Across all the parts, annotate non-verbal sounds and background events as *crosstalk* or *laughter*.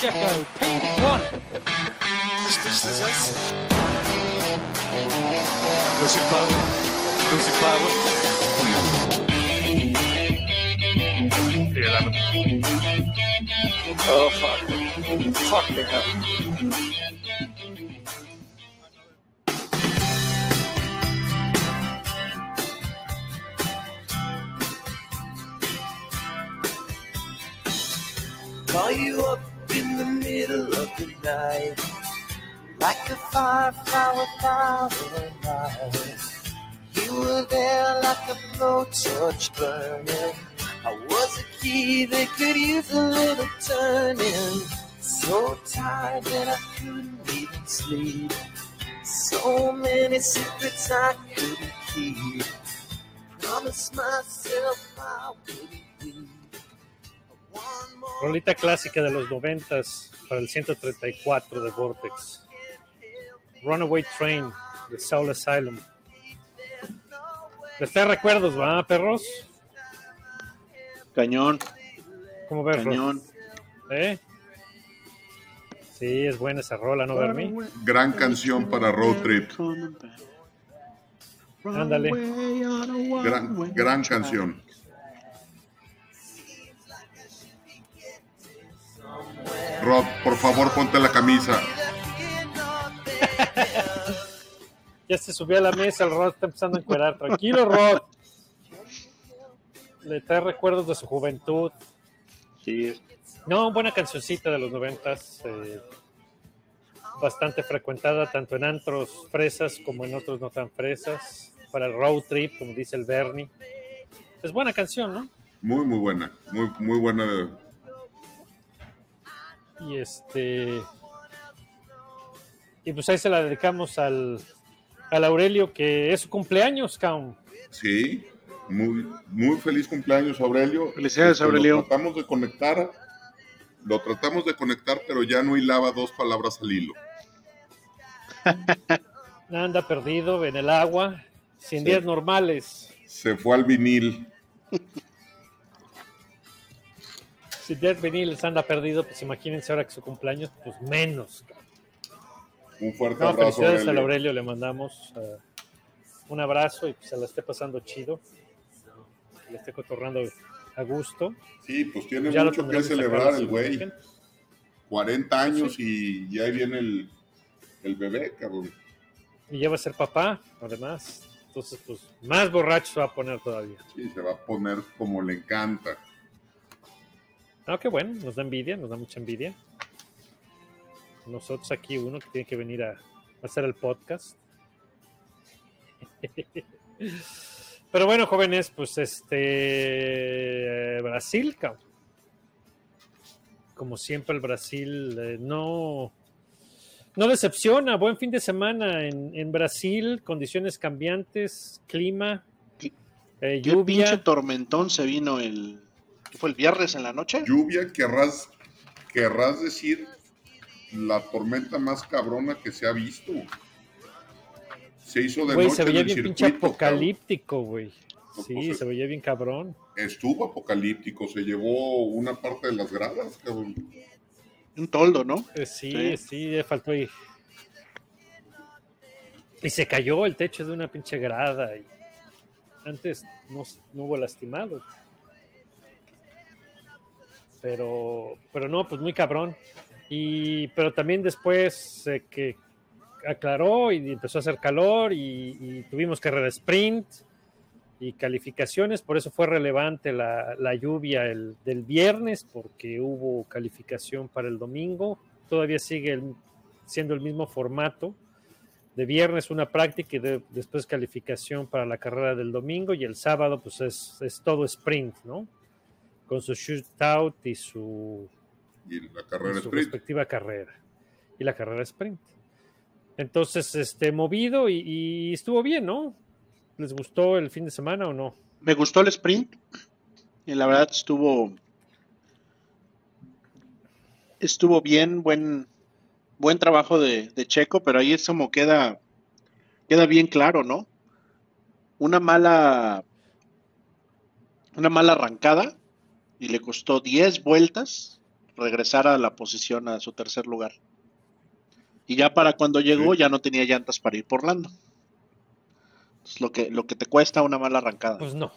Gecko P1. Lucy Flower. Lucy Flower. P11. Oh, fuck. Fuck me. A. I was a key that could use a little turning. So tired that I couldn't even sleep. So many secrets I couldn't keep. Promised myself I Rolita clásica de los noventas para el 134 de Vortex. Runaway Train de Soul Asylum. Les trae recuerdos, ¿va, perros? Cañón, ¿Cómo ves, cañón. ¿Eh? Sí, es buena esa rola, ¿no, Bernie? Gran canción para road trip. Ándale. Gran, gran canción. Rod, por favor, ponte la camisa. Ya se subió a la mesa, el Rod está empezando a encuerar. Tranquilo, Rod. Le trae recuerdos de su juventud. Sí, No, buena cancioncita de los noventas. eh, bastante frecuentada tanto en antros fresas como en otros no tan fresas. Para el road trip, como dice el Bernie. Es buena canción, ¿no? Muy, muy buena. Muy, muy buena. Y este. Y pues ahí se la dedicamos al, al Aurelio, que es su cumpleaños, Caun. Sí. Muy, muy feliz cumpleaños, Aurelio. Felicidades, Este, Aurelio. Lo tratamos de conectar. Lo tratamos de conectar, pero ya no hilaba dos palabras al hilo. *laughs* Anda perdido en el agua, sin Sí. días normales. Se fue al vinil. Si Death Viniles anda perdido, pues imagínense ahora que su cumpleaños, pues menos. Un fuerte No, abrazo, felicidades al Aurelio. Aurelio, le mandamos eh, un abrazo y se la esté pasando chido. Que le esté cotorrando a gusto. Sí, pues tiene Ya mucho que celebrar el güey. imagen. 40 años y ya ahí viene el, el bebé, cabrón. Y ya va a ser papá, además. Entonces, pues más borracho se va a poner todavía. Sí, se va a poner como le encanta. No, qué bueno, nos da envidia, nos da mucha envidia. Nosotros aquí, uno que tiene que venir a, a hacer el podcast. *laughs* Pero bueno, jóvenes, pues este. Brasil. Como siempre, el Brasil eh, no. No decepciona. Buen fin de semana en, en Brasil, condiciones cambiantes, clima, ¿Qué- eh, ¿Qué pinche tormentón se vino el. ¿qué ¿Fue el viernes en la noche? Lluvia, querrás, querrás decir la tormenta más cabrona que se ha visto. Se hizo de Güey, noche se en veía el bien pinche apocalíptico, güey. No, Sí, pues, se veía bien cabrón. cabrón. Estuvo apocalíptico, se llevó una parte de las gradas, cabrón. Un toldo, ¿no? Eh, sí, Sí. sí, le faltó ahí. Y se cayó el techo de una pinche grada. Y antes no, no hubo lastimado. Pero, pero no, pues muy cabrón. Y, pero también después eh, que aclaró y empezó a hacer calor y, y tuvimos carrera sprint y calificaciones, por eso fue relevante la, la lluvia el, del viernes, porque hubo calificación para el domingo, todavía sigue el- siendo el mismo formato, de viernes una práctica y de- después calificación para la carrera del domingo, y el sábado pues es, es todo sprint, ¿no? Con su shootout y su, Y la y carrera su sprint. respectiva carrera, y la carrera sprint. Entonces, este, movido y, y estuvo bien, ¿no? ¿Les gustó el fin de semana o no? Me gustó el sprint. Y la verdad estuvo. Estuvo bien, buen, buen trabajo de, de Checo, pero ahí es como queda, queda bien claro, ¿no? Una mala, una mala arrancada y le costó 10 vueltas regresara a la posición a su tercer lugar. Y ya para cuando llegó Sí. ya no tenía llantas para ir por Lando. Es lo que, lo que te cuesta una mala arrancada. Pues no.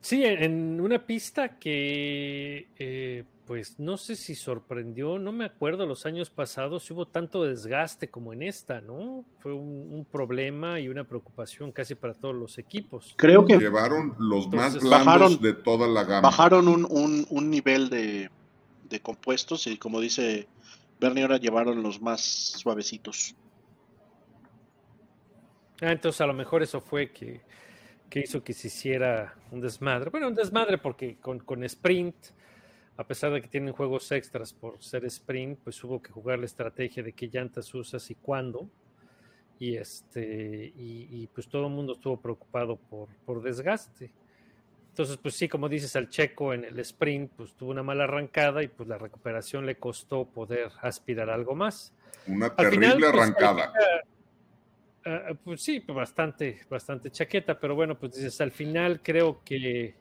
Sí, en en una pista que, eh, pues no sé si sorprendió, no me acuerdo los años pasados si hubo tanto desgaste como en esta, ¿no? Fue un, un problema y una preocupación casi para todos los equipos. Creo que Llevaron los más blandos bajaron- de toda la gama. bajaron un, un- un nivel de, de compuestos y como dice Bernie, ahora llevaron los más suavecitos. Ah, entonces a lo mejor eso fue que, que hizo que se hiciera un desmadre. Bueno, un desmadre porque con, con sprint, a pesar de que tienen juegos extras por ser sprint, pues hubo que jugar la estrategia de qué llantas usas y cuándo. Y este, y, y, pues todo el mundo estuvo preocupado por, por desgaste. Entonces, pues sí, como dices, al checo en el sprint, pues tuvo una mala arrancada y pues la recuperación le costó poder aspirar a algo más. Una Al terrible final, pues, arrancada. ah, pues sí, pues, bastante, bastante chaqueta, pero bueno, pues dices, al final creo que,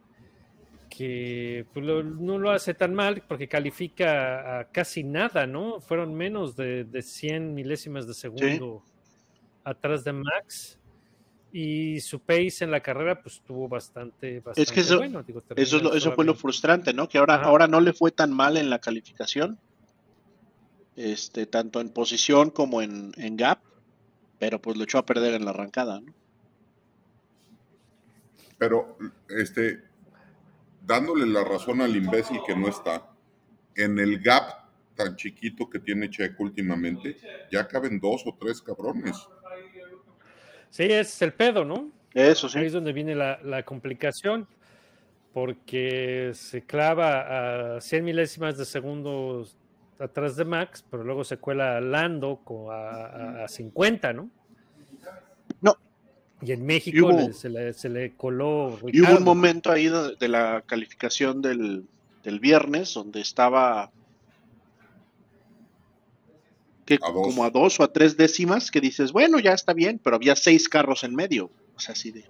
que pues, lo- no lo hace tan mal porque califica a casi nada, ¿no? Fueron menos de, de 100 milésimas de segundo atrás de Max. Y su pace en la carrera, pues estuvo bastante, bastante eso- bueno. digo, Eso, es lo- terminó eso fue lo frustrante, ¿no? Que ahora, Ajá. ahora no le fue tan mal en la calificación, este, tanto en posición como en, en gap, pero pues lo echó a perder en la arrancada, ¿no? Pero, este, dándole la razón al imbécil que no está, en el gap tan chiquito que tiene Checo últimamente, ya caben dos o tres cabrones. Sí, es el pedo, ¿no? Eso sí. Ahí es donde viene la, la complicación, porque se clava a 100 milésimas de segundos atrás de Max, pero luego se cuela a Lando a, a- a 50, ¿no? No. Y en México Y hubo- le- se, le, se le coló Y hubo Ricardo. un momento ahí de, de la calificación del, del viernes donde estaba que A como a dos o a tres décimas que dices, bueno, ya está bien, pero había seis carros en medio. O sea, así de,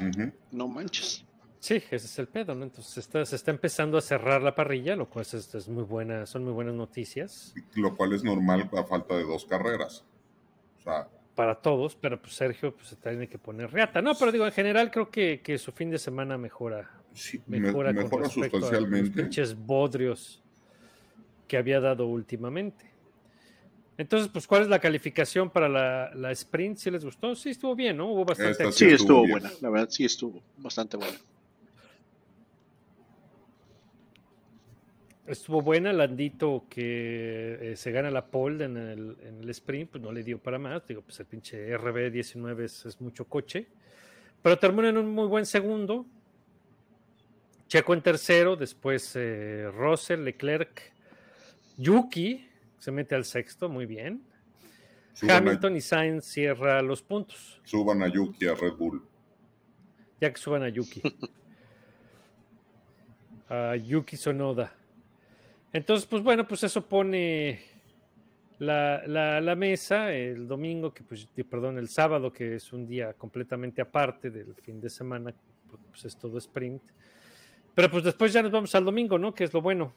Ujú. no manches. Sí, ese es el pedo, ¿no? Entonces está- se está empezando a cerrar la parrilla, lo cual es, es muy buena, son muy buenas noticias Lo cual es normal a falta de dos carreras. O sea, para todos, pero pues Sergio pues, se tiene que poner reata. No, pero digo, en general creo que, que su fin de semana mejora sí, me- mejora, con mejora respecto a los sustancialmente. pinches bodrios que había dado últimamente. Entonces, pues, ¿cuál es la calificación para la, la sprint? ¿Si les gustó? Sí, estuvo bien, ¿no? Hubo bastante Sí, acción. estuvo estuvo bien. buena, la verdad sí estuvo bastante buena. Estuvo buena, Landito que eh, se gana la pole en el, en el sprint, pues no le dio para más. Digo, pues el pinche RB19 es, es mucho coche. Pero termina en un muy buen segundo. Checo en tercero, después eh, Russell, Leclerc, Yuki se mete al sexto, muy bien. Suban a, Hamilton y Sainz cierra los puntos, suban a Yuki a Red Bull. ya que suban a Yuki. *laughs* a Yuki Sonoda. Entonces, pues bueno, pues eso pone la, la- la mesa el domingo, que pues, perdón, el sábado, que es un día completamente aparte del fin de semana, pues es todo sprint. Pero pues después ya nos vamos al domingo, ¿no? Que es lo bueno.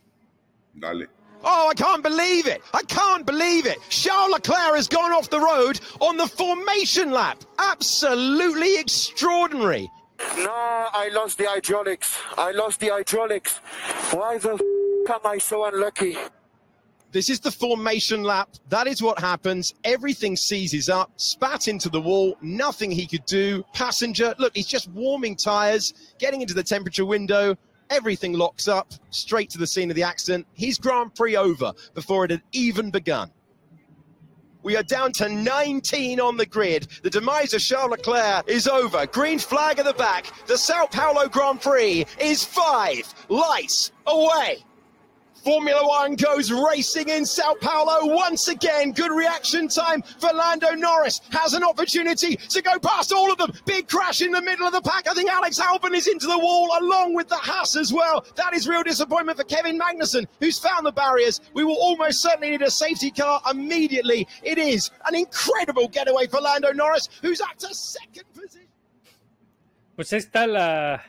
Dale. Oh, I can't believe it! I can't believe it! Charles Leclerc has gone off the road on the formation lap. Absolutely extraordinary. No, I lost the hydraulics. I lost the hydraulics. Why the am I so unlucky? This is the formation lap. That is what happens. Everything seizes up, spat into the wall, nothing he could do. Passenger, look, he's just warming tyres, getting into the temperature window. Everything locks up, straight to the scene of the accident. His Grand Prix over before it had even begun. We are down to 19 on the grid. The demise of Charles Leclerc is over. Green flag at the back. The Sao Paulo Grand Prix is five lights away. Formula One goes racing in Sao Paulo once again. Good reaction time for Lando Norris. Has an opportunity to go past all of them. Big crash in the middle of the pack. I think Alex Albon is into the wall along with the Haas as well. That is real disappointment for Kevin Magnussen, who's found the barriers. We will almost certainly need a safety car immediately. It is an incredible getaway for Lando Norris, who's at a second position. Pues está la,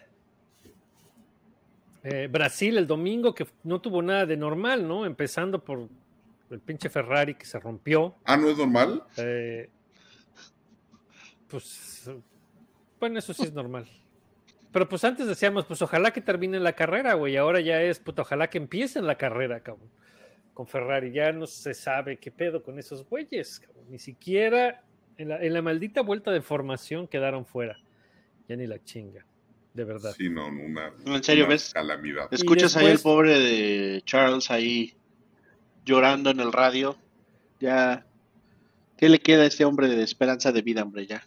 Eh, Brasil el domingo, que no tuvo nada de normal, ¿no? Empezando por el pinche Ferrari que se rompió. Ah, ¿no es normal? Eh, pues, bueno, eso sí es normal. Pero pues antes decíamos, pues ojalá que termine la carrera, güey. Ahora ya es, puto, ojalá que empiecen la carrera, cabrón. Con Ferrari. Ya no se sabe qué pedo con esos güeyes, cabrón. Ni siquiera en la, en la maldita vuelta de formación quedaron fuera. Ya ni la chinga. De verdad. Sí, no, una, No, en serio, una ¿ves? calamidad. Escuchas ahí el pobre de Charles ahí llorando en el radio. Ya, ¿qué le queda a este hombre de esperanza de vida, hombre? Ya.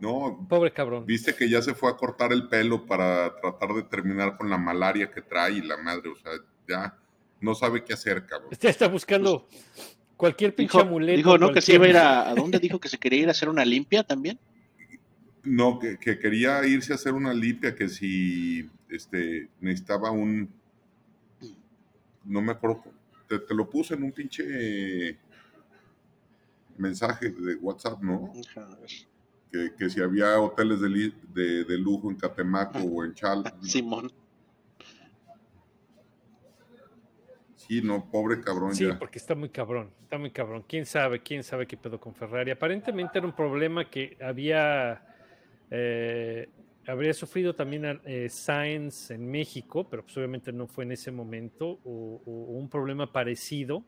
No, Pobre cabrón. viste que ya se fue a cortar el pelo para tratar de terminar con la malaria que trae y la madre, o sea, ya no sabe qué hacer, cabrón. Ya está buscando cualquier pinche Dijo, amuleto. dijo ¿no? Que se iba a ir a... ¿A dónde dijo que se quería ir a hacer una limpia también? No, que, que quería irse a hacer una limpia, que si este, necesitaba un... No me acuerdo, te, te lo puse en un pinche mensaje de WhatsApp, ¿no? Que, que si había hoteles de, de- de lujo en Catemaco o en Chal. Simón. Sí, no, pobre cabrón Sí, ya. porque está muy cabrón, está muy cabrón. ¿Quién sabe? ¿Quién sabe qué pedo con Ferrari? Aparentemente era un problema que había, eh, habría sufrido también eh, Sainz en México, pero pues obviamente no fue en ese momento, o, un problema parecido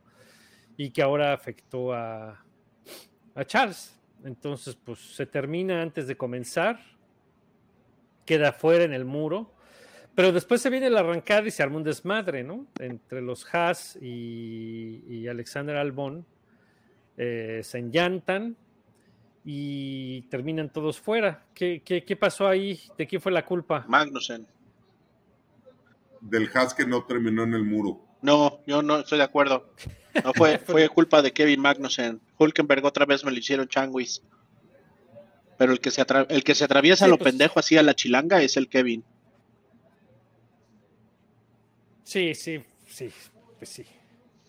y que ahora afectó a, a Charles. Entonces, pues se termina antes de comenzar, queda fuera en el muro. Pero después se viene la arrancada y se arma un desmadre, ¿no? Entre los Haas y, y Alexander Albón eh, se enllantan y terminan todos fuera. ¿Qué, qué, qué pasó ahí? ¿De quién fue la culpa? Magnussen. Del Haas que no terminó en el muro. No, yo no estoy de acuerdo. No fue, *laughs* fue culpa de Kevin Magnussen. Hulkenberg otra vez me lo hicieron changuis. Pero el que se, atra- el que se atraviesa Sí, lo pues- pendejo así a la chilanga es el Kevin. Sí, sí, sí, pues sí.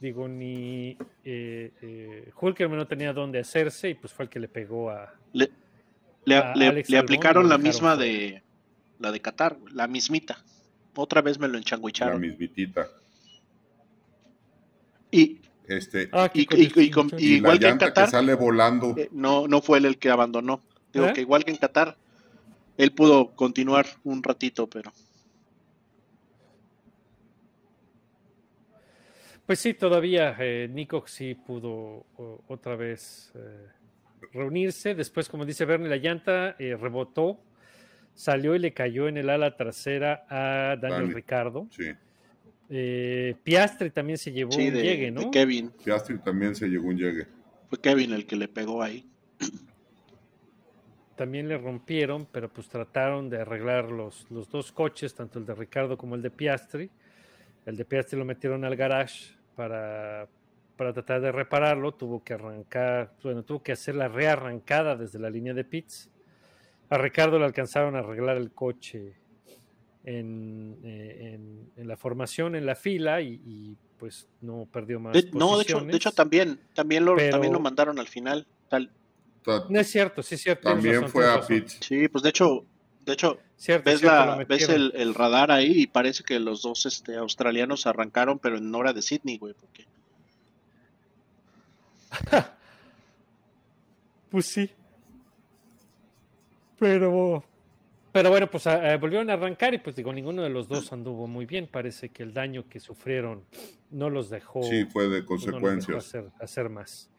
Digo, ni eh, eh, no tenía dónde hacerse y pues fue el que le pegó a... Le, le, A le- Alex le Albon aplicaron la misma fuera. de la de Qatar, la mismita. Otra vez me lo La enchanguicharon. mismitita. Y, Este, Ah, y, y- y con- conexión. y y la igual que en Qatar, que sale volando. eh, no, no fue él el que abandonó. Digo ¿Eh? que igual que en Qatar, él pudo continuar un ratito, pero Pues sí, todavía eh, Nico sí pudo o- otra vez eh, reunirse. Después, como dice Bernie, la llanta eh, rebotó, salió y le cayó en el ala trasera a Daniel Dani. Ricardo. Sí. Eh, Piastri también se llevó sí, un de, llegue, de ¿no? Kevin. Piastri también se llegó un llegue. Fue Kevin el que le pegó ahí. *clears throat* También le rompieron, pero pues trataron de arreglar los, los dos coches, tanto el de Ricardo como el de Piastri. El de Piastri lo metieron al garage para, para tratar de repararlo. Tuvo que arrancar, bueno, tuvo que hacer la rearrancada desde la línea de pits. A Ricardo le alcanzaron a arreglar el coche en, eh, en- en la formación, en la fila, y, y, pues no perdió más. De- no, de hecho, de hecho también, también lo, Pero- también lo mandaron al final. Tal. Ta- No es cierto, sí es cierto. También razón, fue a pits. Sí, pues de hecho, de hecho, Cierto, ves cierto, la, ves el, el radar ahí y parece que los dos este, australianos arrancaron, pero en hora de Sydney, güey, porque *laughs* Pues sí. Pero. Pero bueno, pues a- volvieron a arrancar y pues digo, ninguno de los dos anduvo muy bien. Parece que el daño que sufrieron no los dejó, Sí, fue de pues, no los dejó consecuencias. hacer, hacer más.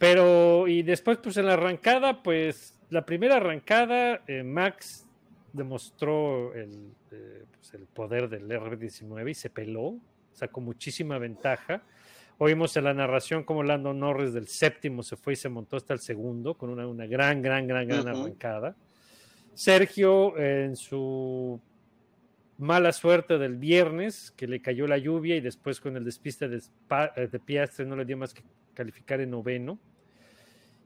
Pero, y después, pues en la arrancada, pues la primera arrancada, eh, Max demostró el, eh, pues, el poder del RB19 y se peló, sacó muchísima ventaja. Oímos en la narración cómo Lando Norris del séptimo se fue y se montó hasta el segundo con una, una gran, gran, gran, gran arrancada. Sergio, en su mala suerte del viernes, que le cayó la lluvia y después con el despiste de, eh, de Piastre no le dio más que calificar en noveno.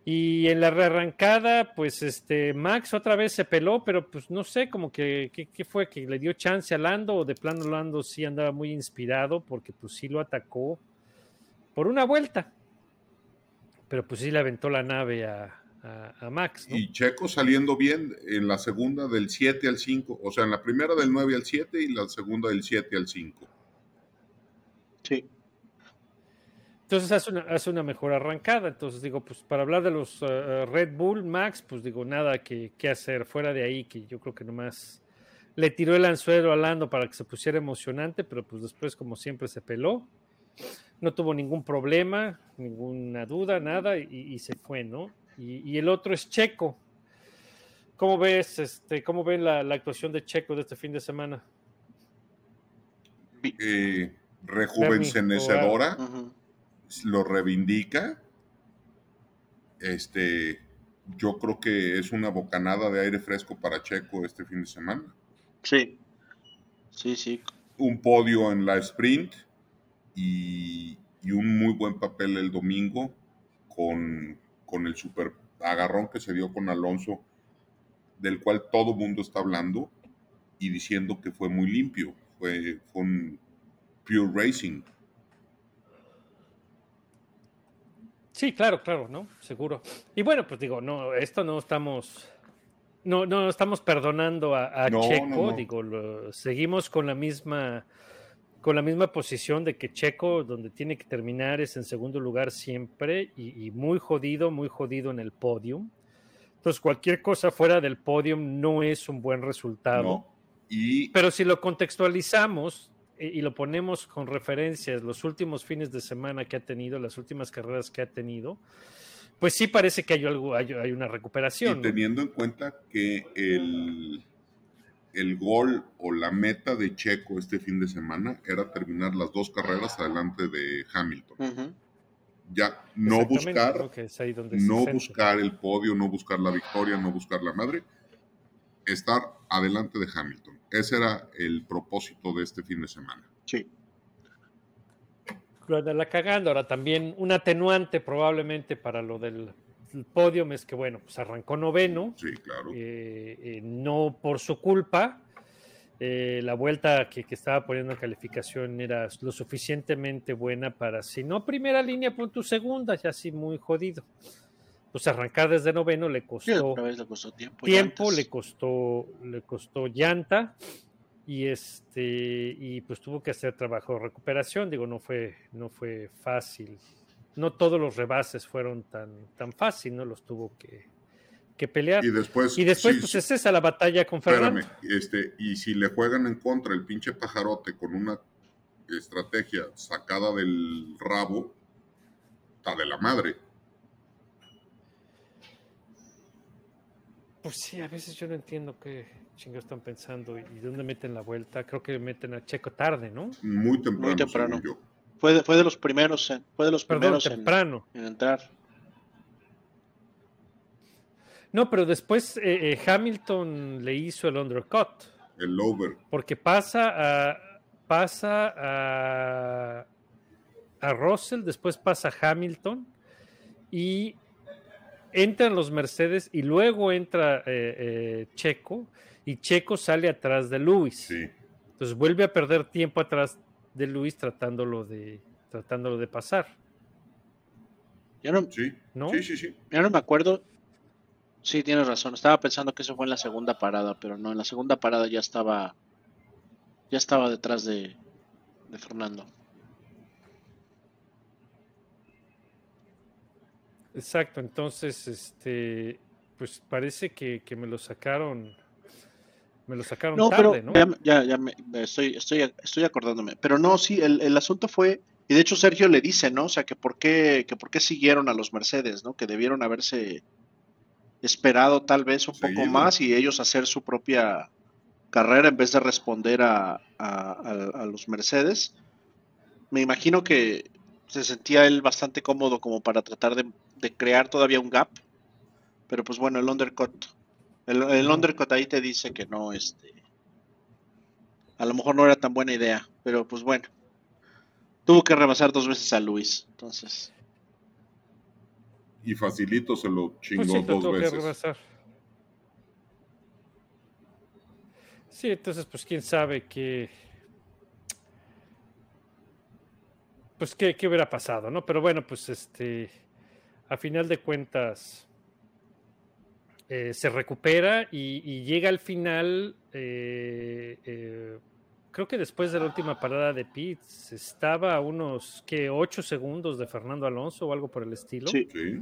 Y en la rearrancada, pues este Max otra vez se peló, pero pues no sé, como que ¿qué, fue que le dio chance a Lando o de plano Lando sí andaba muy inspirado porque pues sí lo atacó por una vuelta. Pero pues sí le aventó la nave a, a, a Max. ¿no? Y Checo saliendo bien en la segunda del 7 al 5, o sea, en la primera del 9 al 7 y la segunda del 7 al 5. Sí. Entonces hace una, hace una mejor arrancada. Entonces digo, pues para hablar de los uh, Red Bull, Max, pues digo, nada que, que, hacer fuera de ahí, que yo creo que nomás le tiró el anzuelo a Lando para que se pusiera emocionante, pero pues después como siempre se peló. No tuvo ningún problema, ninguna duda, nada, y, y se fue, ¿no? Y, y, el otro es Checo. ¿Cómo ves, este, cómo ven la, la actuación de Checo de este fin de semana? Eh, rejuvenecedora. Uh -huh lo reivindica. Este, yo creo que es una bocanada de aire fresco para Checo este fin de semana. Sí, sí, sí. Un podio en la sprint y, y un muy buen papel el domingo con, con, el super agarrón que se dio con Alonso, del cual todo mundo está hablando y diciendo que fue muy limpio, fue, fue un pure racing. Sí, claro, claro, ¿no? Seguro. Y bueno, pues digo, no, esto no estamos, no, no estamos perdonando a, a no, Checo, no, no. digo, lo, seguimos con la misma, con la misma posición de que Checo, donde tiene que terminar es en segundo lugar siempre y, y muy jodido, muy jodido en el podium. Entonces, cualquier cosa fuera del podium no es un buen resultado. Y... Pero si lo contextualizamos, y lo ponemos con referencias los últimos fines de semana que ha tenido, las últimas carreras que ha tenido, pues sí parece que hay algo, hay, hay una recuperación. Y teniendo en cuenta que el, el gol o la meta de Checo este fin de semana era terminar las dos carreras adelante de Hamilton. Uh -huh. Ya no buscar, no buscar el podio, no buscar la victoria, no buscar la madre, estar adelante de Hamilton. Ese era el propósito de este fin de semana. Sí. La cagando. Ahora también un atenuante probablemente para lo del podio es que, bueno, pues arrancó noveno. Sí, claro. Eh, eh, no por su culpa. Eh, la vuelta que, que, estaba poniendo en calificación era lo suficientemente buena para, si no primera línea, por tu segunda, ya así muy jodido pues arrancar desde noveno le costó, sí, le costó tiempo, tiempo le costó, le costó llanta y este y pues tuvo que hacer trabajo de recuperación, digo, no fue, no fue fácil. No todos los rebases fueron tan, tan fácil, ¿no? Los tuvo que, que pelear. Y después, y después sí, pues es esa la batalla con Fernando. Espérame, este, y si le juegan en contra el pinche pajarote con una estrategia sacada del rabo, está de la madre. Pues sí, a veces yo no entiendo qué chingados están pensando y dónde meten la vuelta. Creo que meten a Checo tarde, ¿no? Muy temprano. Muy temprano. Fue de, fue de, los primeros, en, fue de los Perdón, primeros temprano. En, en, entrar. No, pero después eh, eh, Hamilton le hizo el undercut. El over. Porque pasa a pasa a, a Russell, después pasa a Hamilton y entran los Mercedes y luego entra eh, eh, Checo y Checo sale atrás de Luis. Sí. Entonces vuelve a perder tiempo atrás de Luis tratándolo de tratándolo de pasar. Yo no, sí. ¿no? sí, sí, sí. Yo no me acuerdo. Sí, tienes razón. Estaba pensando que eso fue en la segunda parada, pero no, en la segunda parada ya estaba ya estaba detrás de, de Fernando. Exacto, entonces, este, pues parece que, que me lo sacaron, me lo sacaron no, tarde, pero ¿no? Ya, ya, ya me, estoy, estoy, estoy acordándome. Pero no, sí, el, el, asunto fue, y de hecho Sergio le dice, ¿no? O sea, que por qué, que por qué siguieron a los Mercedes, ¿no? Que debieron haberse esperado tal vez un poco más y ellos hacer su propia carrera en vez de responder a, a, a, a los Mercedes. Me imagino que se sentía él bastante cómodo como para tratar de, de, crear todavía un gap. Pero pues bueno, el undercut. El, el undercut ahí te dice que no, este. A lo mejor no era tan buena idea. Pero pues bueno. Tuvo que rebasar dos veces a Luis. Entonces. Y facilito se lo chingó pues sí, dos tuvo veces. Que rebasar. Sí, entonces pues quién sabe qué pues qué, qué, hubiera pasado, ¿no? Pero bueno, pues este, a final de cuentas, eh, se recupera y, y llega al final, eh, eh, creo que después de la última parada de Pitts, estaba a unos que 8 segundos de Fernando Alonso o algo por el estilo. Sí. Sí.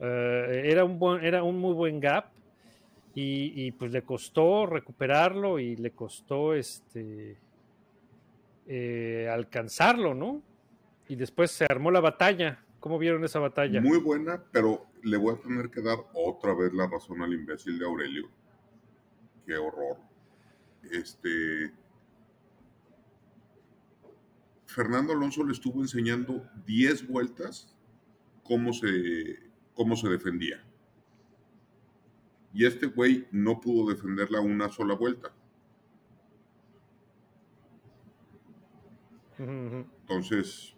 Eh, era, un buen, era un muy buen gap y, y, pues le costó recuperarlo y le costó este eh, alcanzarlo, ¿no? Y después se armó la batalla. ¿Cómo vieron esa batalla? Muy buena, pero le voy a tener que dar otra vez la razón al imbécil de Aurelio. Qué horror. Este. Fernando Alonso le estuvo enseñando 10 vueltas cómo se, cómo se defendía. Y este güey no pudo defenderla una sola vuelta. Entonces,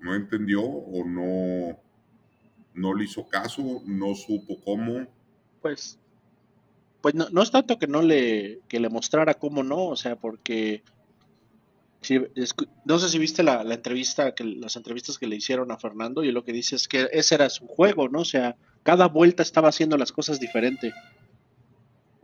no entendió o no, no le hizo caso, no supo cómo. Pues, pues no, no es tanto que no le, que le mostrara cómo no, o sea, porque si, no sé si viste la, la entrevista, que, las entrevistas que le hicieron a Fernando y lo que dice es que ese era su juego, ¿no? O sea, cada vuelta estaba haciendo las cosas diferente.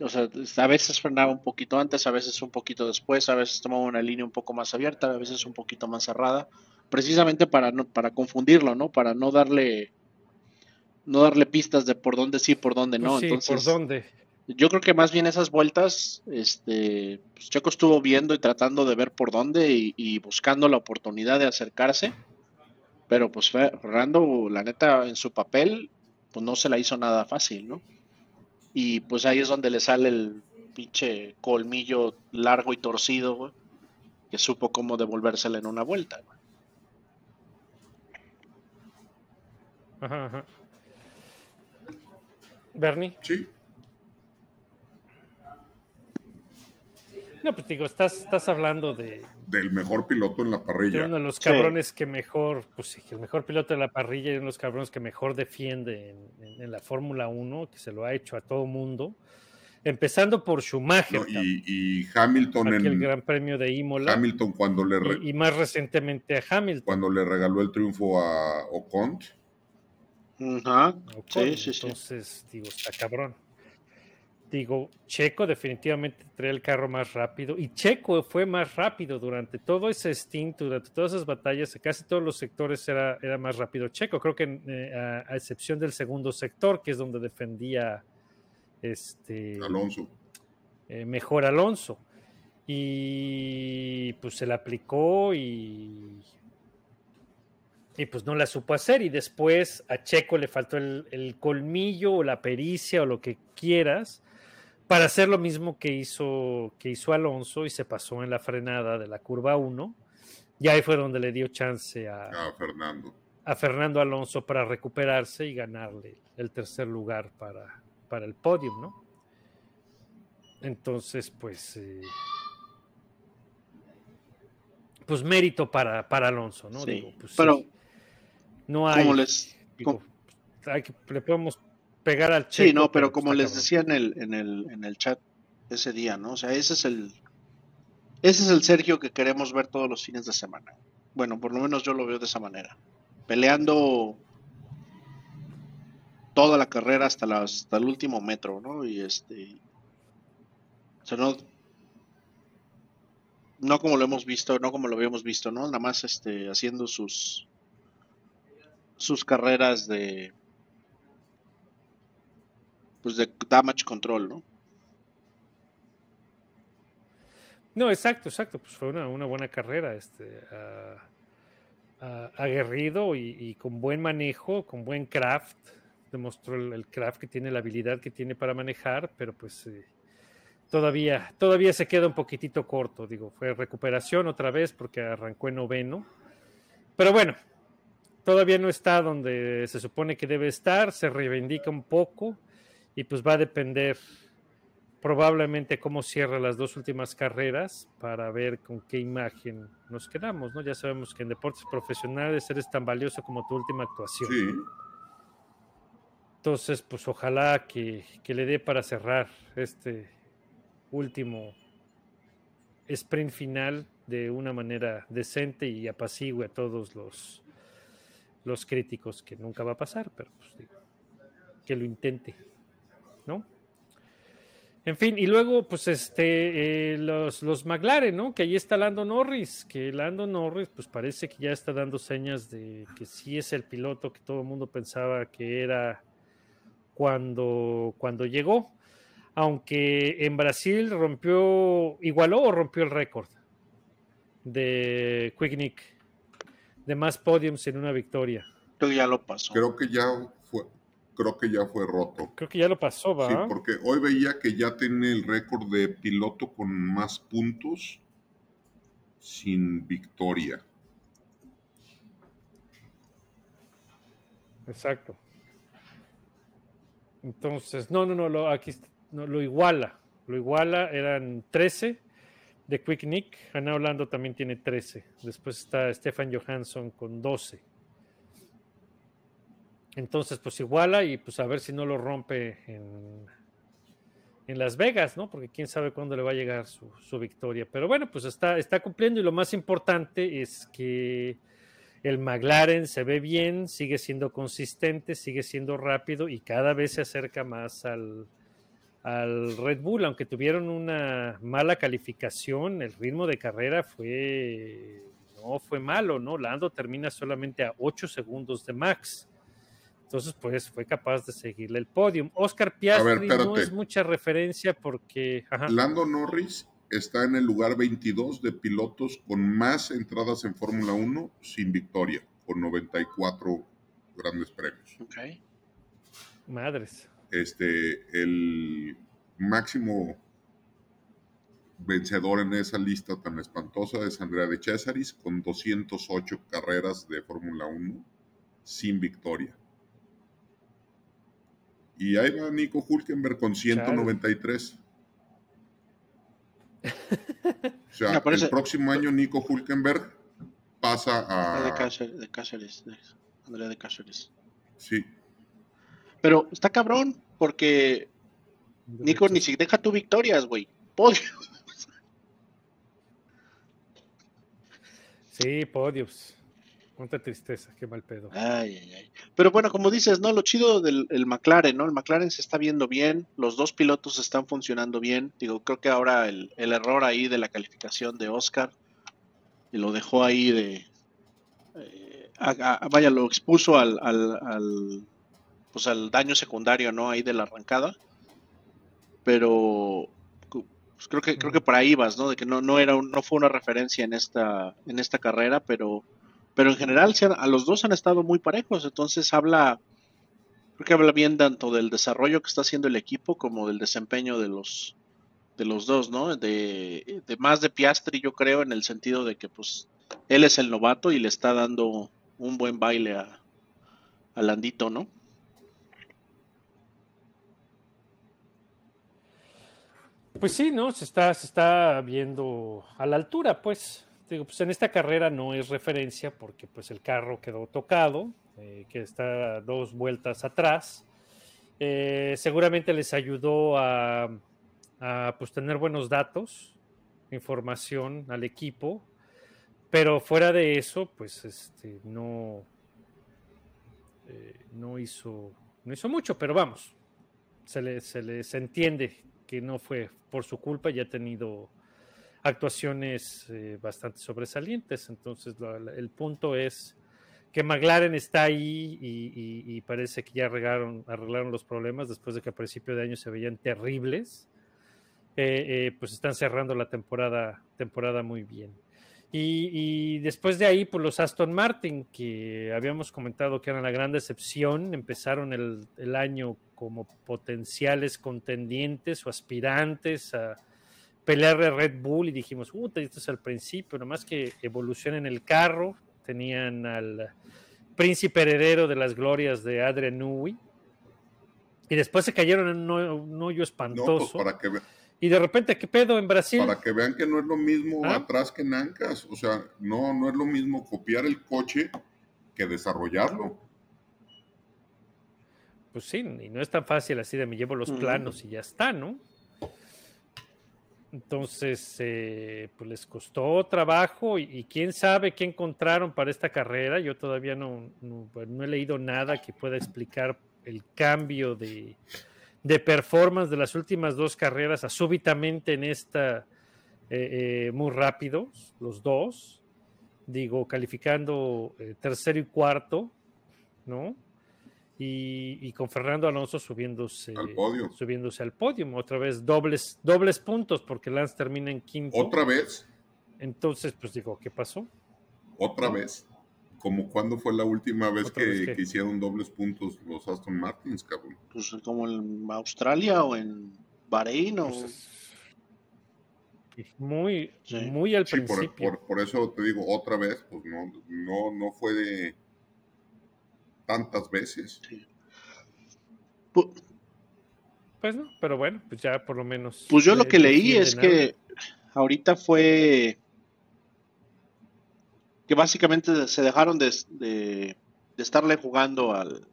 O sea, a veces frenaba un poquito antes, a veces un poquito después, a veces tomaba una línea un poco más abierta, a veces un poquito más cerrada, precisamente para no, para confundirlo, ¿no? Para no darle, no darle pistas de por dónde sí, por dónde no. Pues sí, Entonces, ¿por dónde? yo creo que más bien esas vueltas, este, pues Checo estuvo viendo y tratando de ver por dónde y, y buscando la oportunidad de acercarse, pero pues Fe- Fernando, la neta, en su papel, pues no se la hizo nada fácil, ¿no? Y pues ahí es donde le sale el pinche colmillo largo y torcido, güey, que supo cómo devolvérsela en una vuelta. güey. Ajá, ajá. Bernie. Sí, No, pues digo, estás, estás hablando de, del mejor piloto en la de parrilla. uno de los Sí. cabrones que mejor, pues sí, el mejor piloto de la parrilla y uno de los cabrones que mejor defiende en, en- en la Fórmula 1, que se lo ha hecho a todo mundo. Empezando por Schumacher, No, y, y Hamilton aquí el en Gran Premio de Imola, Hamilton cuando le re- y, y más recientemente a Hamilton. cuando le regaló el triunfo a Ocon. Ajá, sí, sí. Entonces, digo, está cabrón. Digo, Checo definitivamente trae el carro más rápido y Checo fue más rápido durante todo ese stint, durante todas esas batallas, en casi todos los sectores era, era más rápido Checo. Creo que eh, a, a excepción del segundo sector, que es donde defendía este Alonso. eh, mejor Alonso. Y pues se la aplicó y, y pues no la supo hacer. Y después a Checo le faltó el, el colmillo o la pericia o lo que quieras para hacer lo mismo que hizo, que hizo Alonso y se pasó en la frenada de la curva 1. Y ahí fue donde le dio chance a, A Fernando. a Fernando Alonso para recuperarse y ganarle el tercer lugar para, para el podium, ¿no? Entonces, pues, eh, pues mérito para, para Alonso, ¿no? Sí, Digo, pues, pero sí, no hay, como les, digo, hay que- le podemos pegar al Checo. Sí, no, pero como les decía en el, en el, en el chat ese día, ¿no? O sea, ese es el, ese es el Sergio que queremos ver todos los fines de semana. Bueno, por lo menos yo lo veo de esa manera. Peleando toda la carrera hasta, la- hasta el último metro, ¿no? Y este, o sea, no, no como lo hemos visto, no como lo habíamos visto, ¿no? Nada más este, haciendo sus, sus carreras de, pues de damage control, ¿no? No, exacto, exacto. Pues fue una, una buena carrera, este, aguerrido y, con buen manejo, con buen craft. Demostró el, el craft que tiene, la habilidad que tiene para manejar, pero pues eh, todavía, todavía se queda un poquitito corto. Digo, fue recuperación otra vez porque arrancó en noveno. Pero bueno, todavía no está donde se supone que debe estar, se reivindica un poco y pues va a depender probablemente cómo cierra las dos últimas carreras para ver con qué imagen nos quedamos, ¿no? Ya sabemos que en deportes profesionales eres tan valioso como tu última actuación. Sí, Entonces, pues ojalá que, que le dé para cerrar este último sprint final de una manera decente y apacigüe a todos los, los críticos, que nunca va a pasar, pero pues digo, que lo intente. ¿no? En fin, y luego, pues, este, eh, los, los McLaren, ¿no? Que ahí está Lando Norris, que Lando Norris, pues parece que ya está dando señas de que sí es el piloto que todo el mundo pensaba que era cuando, cuando llegó. Aunque en Brasil rompió, igualó o rompió el récord de Quick Nick, de más podiums en una victoria. Creo que ya lo pasó. Creo que ya fue, creo que ya fue roto. Creo que ya lo pasó, ¿va? Sí, porque hoy veía que ya tiene el récord de piloto con más puntos sin victoria. Exacto. Entonces, no, no, no, lo, aquí no, lo iguala. Lo iguala, eran 13 de Quick Nick. Ana Orlando también tiene 13. Después está Stefan Johansson con 12. Entonces, pues iguala y pues a ver si no lo rompe en, en Las Vegas, ¿no? Porque quién sabe cuándo le va a llegar su, su victoria. Pero bueno, pues está, está cumpliendo y lo más importante es que el McLaren se ve bien, sigue siendo consistente, sigue siendo rápido y cada vez se acerca más al, al Red Bull, aunque tuvieron una mala calificación, el ritmo de carrera fue no fue malo, ¿no? Lando termina solamente a 8 segundos de Max. Entonces, pues fue capaz de seguirle el podium. Oscar Piastri no es mucha referencia porque ajá, Lando Norris está en el lugar 22 de pilotos con más entradas en Fórmula 1 sin victoria, con 94 grandes premios. Ok. madres. Este, el máximo vencedor en esa lista tan espantosa es Andrea de Cesaris, con 208 carreras de Fórmula 1 sin victoria. Y ahí va Nico Hulkenberg con 193. O sea, el próximo año Nico Hulkenberg pasa De a... Cáceres, de Cáceres, de Andrea de Cáceres. Sí, Pero está cabrón, porque Nico ni si deja tu victorias, güey. Podio. Sí, podiums. Cuánta tristeza, qué mal pedo. Ay, ay, ay. Pero bueno, como dices, ¿no? Lo chido del el McLaren, ¿no? El McLaren se está viendo bien, los dos pilotos están funcionando bien. Digo, creo que ahora el, el error ahí de la calificación de Oscar y lo dejó ahí de. eh, a- a- vaya, lo expuso al, al, al, pues al daño secundario, ¿no? Ahí de la arrancada. Pero pues creo que creo que por ahí vas, ¿no? De que no, no era un- no fue una referencia en esta en esta carrera, pero pero en general a los dos han estado muy parejos, entonces habla, creo que habla bien tanto del desarrollo que está haciendo el equipo como del desempeño de los de los dos, ¿no? De, de más de Piastri, yo creo, en el sentido de que pues él es el novato y le está dando un buen baile a, a Landito, ¿no? Pues sí, ¿no? Se está, se está viendo a la altura, pues. Digo, pues en esta carrera no es referencia porque pues el carro quedó tocado, eh, que está dos vueltas atrás. Eh, seguramente les ayudó a, pues tener buenos datos, información al equipo, pero fuera de eso, pues este no, eh, no hizo, no hizo mucho, pero vamos, se les, se les entiende que no fue por su culpa y ha tenido actuaciones eh, bastante sobresalientes. Entonces, la- el punto es que McLaren está ahí y parece que ya arreglaron, arreglaron los problemas después de que a principio de año se veían terribles. Eh, eh, pues están cerrando la temporada, temporada muy bien. Y, y después de ahí, pues los Aston Martin, que habíamos comentado que eran la gran decepción, empezaron el, el año como potenciales contendientes o aspirantes a pelear a Red Bull y dijimos, puta, esto es al principio, nomás que evolucionen el carro, tenían al príncipe heredero de las glorias de Adrian Newey. Y después se cayeron en un hoyo- no, pues espantoso. para que, y de repente, ¿qué pedo en Brasil? para que vean que no es lo mismo ¿Ah? atrás que en Ancas. O sea, no, no es lo mismo copiar el coche que desarrollarlo. Pues sí, y no es tan fácil así de me llevo los planos y ya está, ¿no? Entonces, eh, pues les costó trabajo y, y quién sabe qué encontraron para esta carrera. Yo todavía no, no, no he leído nada que pueda explicar el cambio de, de performance de las últimas dos carreras a súbitamente en esta eh, eh, muy rápidos, los dos, digo, calificando eh, tercero y cuarto, ¿no? Y, y con Fernando Alonso subiéndose Al podio. subiéndose al podio, otra vez dobles, dobles puntos porque Lance termina en quinto. Otra vez, Entonces, pues digo, ¿qué pasó? otra vez. Como cuando fue la última vez ¿Otra que, vez qué? que hicieron dobles puntos los Aston Martins, cabrón. Pues como en Australia o en Bahrein o... Pues, Muy, Sí. muy al Sí, por, principio. por- por eso te digo, otra vez, pues no, no, no fue de tantas veces. Pu- Pues no, pero bueno, pues ya por lo menos. Pues yo lo que leí es que ahorita fue que básicamente se dejaron de, de- de estarle jugando al,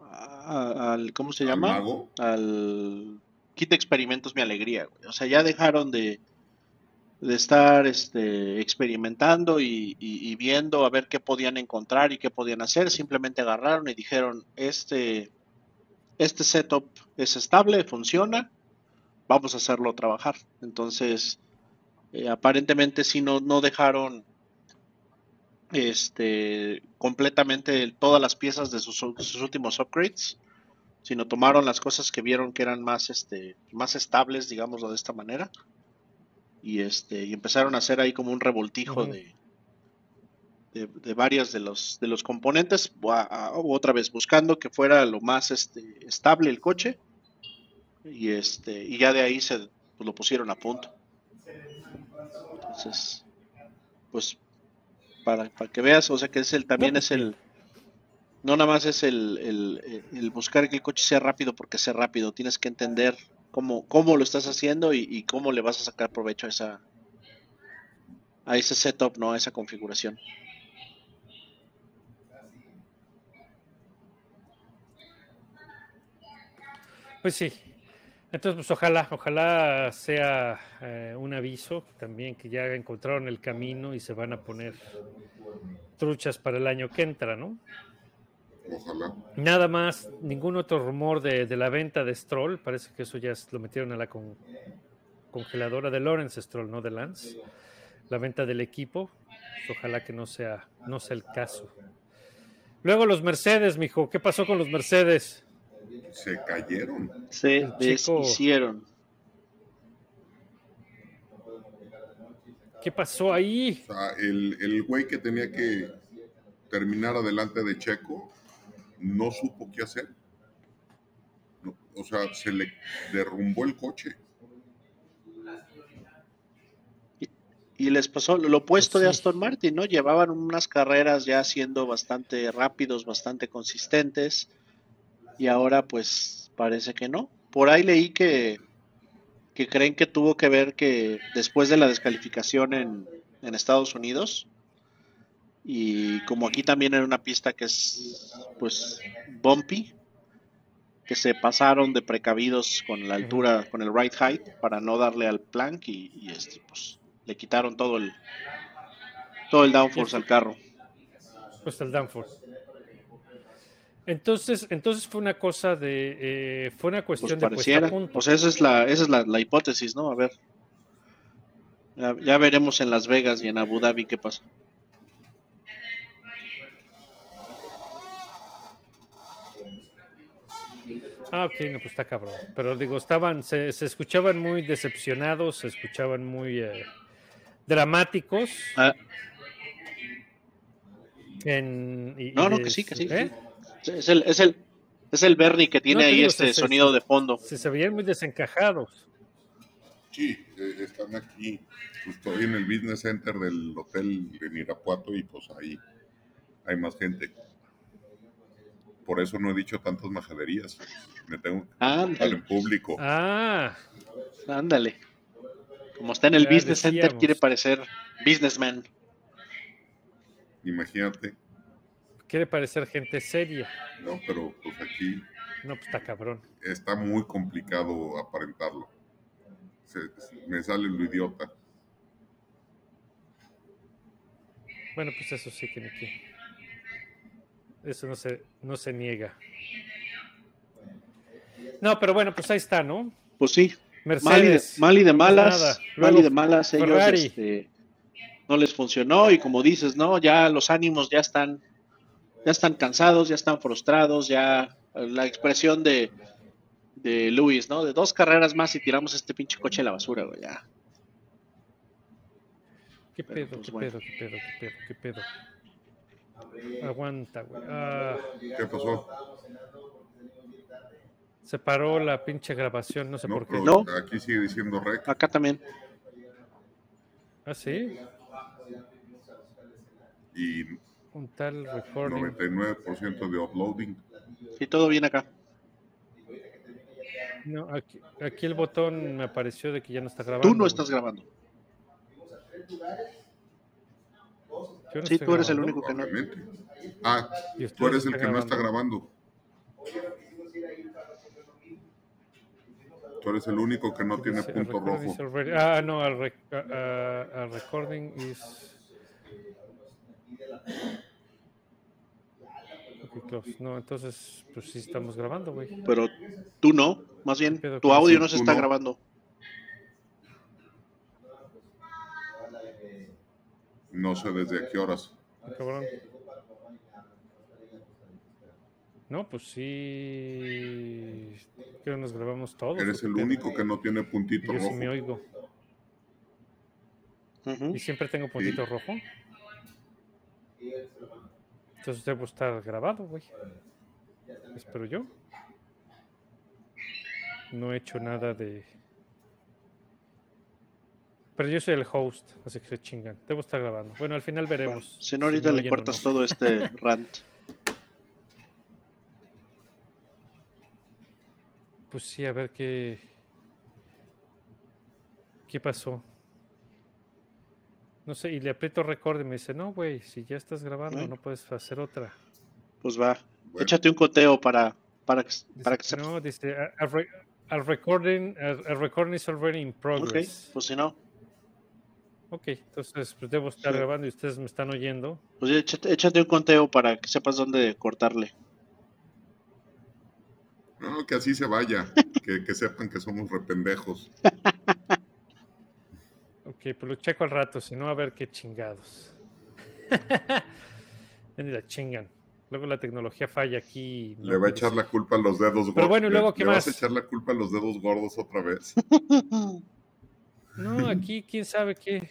a- al ¿cómo se Al llama? mago. Al quita experimentos mi alegría. güey. O sea, ya dejaron de, de estar este, experimentando y, y- y viendo a ver qué podían encontrar y qué podían hacer. Simplemente agarraron y dijeron, este, este setup es estable, funciona, vamos a hacerlo trabajar. Entonces, eh, aparentemente sí no, no dejaron este completamente todas las piezas de sus, sus últimos upgrades, sino tomaron las cosas que vieron que eran más este más estables, digámoslo de esta manera, y este y empezaron a hacer ahí como un revoltijo de de, de varios de los de los componentes bu- a- a- otra vez buscando que fuera lo más este estable el coche y este y ya de ahí se pues, lo pusieron a punto. Entonces pues para, para que veas o sea que es el también No, es el no nada más es el, el, el buscar que el coche sea rápido porque sea rápido tienes que entender cómo cómo lo estás haciendo y, y cómo le vas a sacar provecho a esa a ese setup no a esa configuración Pues sí. Entonces, pues ojalá, ojalá sea eh, un aviso también que ya encontraron el camino y se van a poner truchas para el año que entra, ¿no? Ojalá. Nada más, ningún otro rumor de, de la venta de Stroll. Parece que eso ya lo metieron a la con- congeladora de Lawrence Stroll, no de Lance. La venta del equipo. Pues ojalá que no sea, no sea el caso. Luego los Mercedes, mijo. ¿Qué pasó con los Mercedes? Se cayeron. se deshicieron ¿Qué pasó ahí? O sea, el, el güey que tenía que terminar adelante de Checo no supo qué hacer. No, o sea, se le derrumbó el coche. Y les pasó lo opuesto de Sí. Aston Martin, ¿no? Llevaban unas carreras ya siendo bastante rápidos, bastante consistentes. Y ahora pues parece que no. Por ahí leí que, que creen que tuvo que ver que después de la descalificación en, en Estados Unidos, y como aquí también era una pista que es pues bumpy, que se pasaron de precavidos con la altura, con el right height, para no darle al plank y, y, este, pues le quitaron todo el todo el downforce al carro. Pues el Danforth. Entonces, entonces fue una cosa de, eh, fue una Pues cuestión de puesta a punto. Sea, esa es la, esa es la, la hipótesis, ¿no? A ver. Ya, ya veremos en Las Vegas y en Abu Dhabi qué pasa. Ah, ok, no, pues está cabrón. Pero digo, estaban, se, se escuchaban muy decepcionados, se escuchaban muy eh, dramáticos. Ah. En, y- y No, no, que sí, que sí. ¿eh? Es el, es el, es el Bernie que tiene No, ahí digo, este se- se- sonido de fondo. Se, se veían muy desencajados. Sí, eh, están aquí. Pues, Estoy en el business center del hotel en Irapuato y pues ahí hay más gente. Por eso no he dicho tantas majaderías. Me tengo que en público. Ah, ándale. Como está en el Ya business center, quiere parecer businessman. Imagínate. Quiere parecer gente seria. No, pero pues aquí No, pues está cabrón. está muy complicado aparentarlo. Se- me sale lo idiota. Bueno, pues eso sí que qué. Eso no se, no se niega. No, pero bueno, pues ahí está, ¿no? Pues sí, mal y de, Mercedes. mal y de pasa malas, nada. mal Luego, y de malas, ellos este, no les funcionó y como dices, ¿no? Ya los ánimos ya están, ya están cansados, ya están frustrados, ya eh, la expresión de, de Luis, ¿no? De dos carreras más y tiramos este pinche coche a la basura, güey, ya. ¿Qué pedo, pues, qué bueno. pedo, qué pedo, qué pedo, qué pedo? Aguanta, güey. Ah, ¿Qué pasó? se paró la pinche grabación, no sé No, por qué. No. aquí sigue diciendo rec. Acá también. Ah, sí. Y Un tal recording. 99% de uploading. Sí, todo bien acá. No, aquí, aquí el botón me apareció de que ya no está grabando. Tú no estás grabando. Yo no Sí, tú eres el grabando. único que no. Ah, tú eres el que no está grabando. grabando. Tú eres el único que no tiene punto "A recording is rojo. already-" Ah, no, al rec- recording is. No, entonces, pues sí estamos grabando, güey. Pero tú no, más bien, tu audio no se está grabando. No sé desde a qué horas. Ah, cabrón. No, pues sí. Que nos grabamos todos. Eres ¿o el único que no tiene puntito Yo sí rojo. me oigo. Ujú. ¿Y siempre tengo puntito rojo? Entonces debo estar grabado, güey. Espero yo. No he hecho nada de... Pero yo soy el host, así que se chingan. Debo estar grabando. Bueno, al final veremos. Si no, ahorita le cortas no. todo este *laughs* rant. Pues sí, a ver qué... ¿Qué pasó? No sé, y le aprieto record y me dice, no, güey, si ya estás grabando, Bueno. no puedes hacer otra. Pues va. Bueno. Échate un coteo para, para que, para que Dice, no, dice, a, a re- a recording, a, a recording is already in Ok, progress. pues si no, Ok, entonces pues debo estar Sí. grabando y ustedes me están oyendo. pues échate, échate un conteo para que sepas dónde cortarle. No, que así se vaya. *laughs* que, que sepan que somos rependejos. Ok, pues lo checo al rato, si no, a ver qué chingados. *laughs* Ven y la chingan. Luego la tecnología falla aquí. no Le va a puede echar la culpa a los dedos gordos. Pero bueno, ¿y luego ¿Le- qué le vas a más? echar la culpa a los dedos gordos otra vez? *laughs* No, aquí quién sabe qué.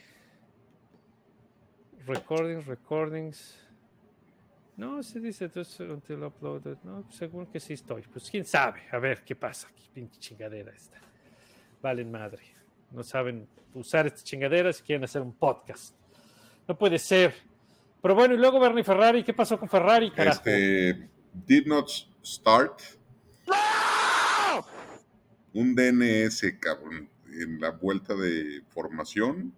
Recordings, recordings. No, se dice entonces until uploaded. No, según que sí estoy. Pues quién sabe. A ver qué pasa. Qué pinche chingadera esta. Valen madre. No saben usar estas chingaderas y quieren hacer un podcast. No puede ser. Pero bueno, y luego Bernie Ferrari. ¿Qué pasó con Ferrari, carajo? Este. Did not start. Un DNS, cabrón, en la vuelta de formación.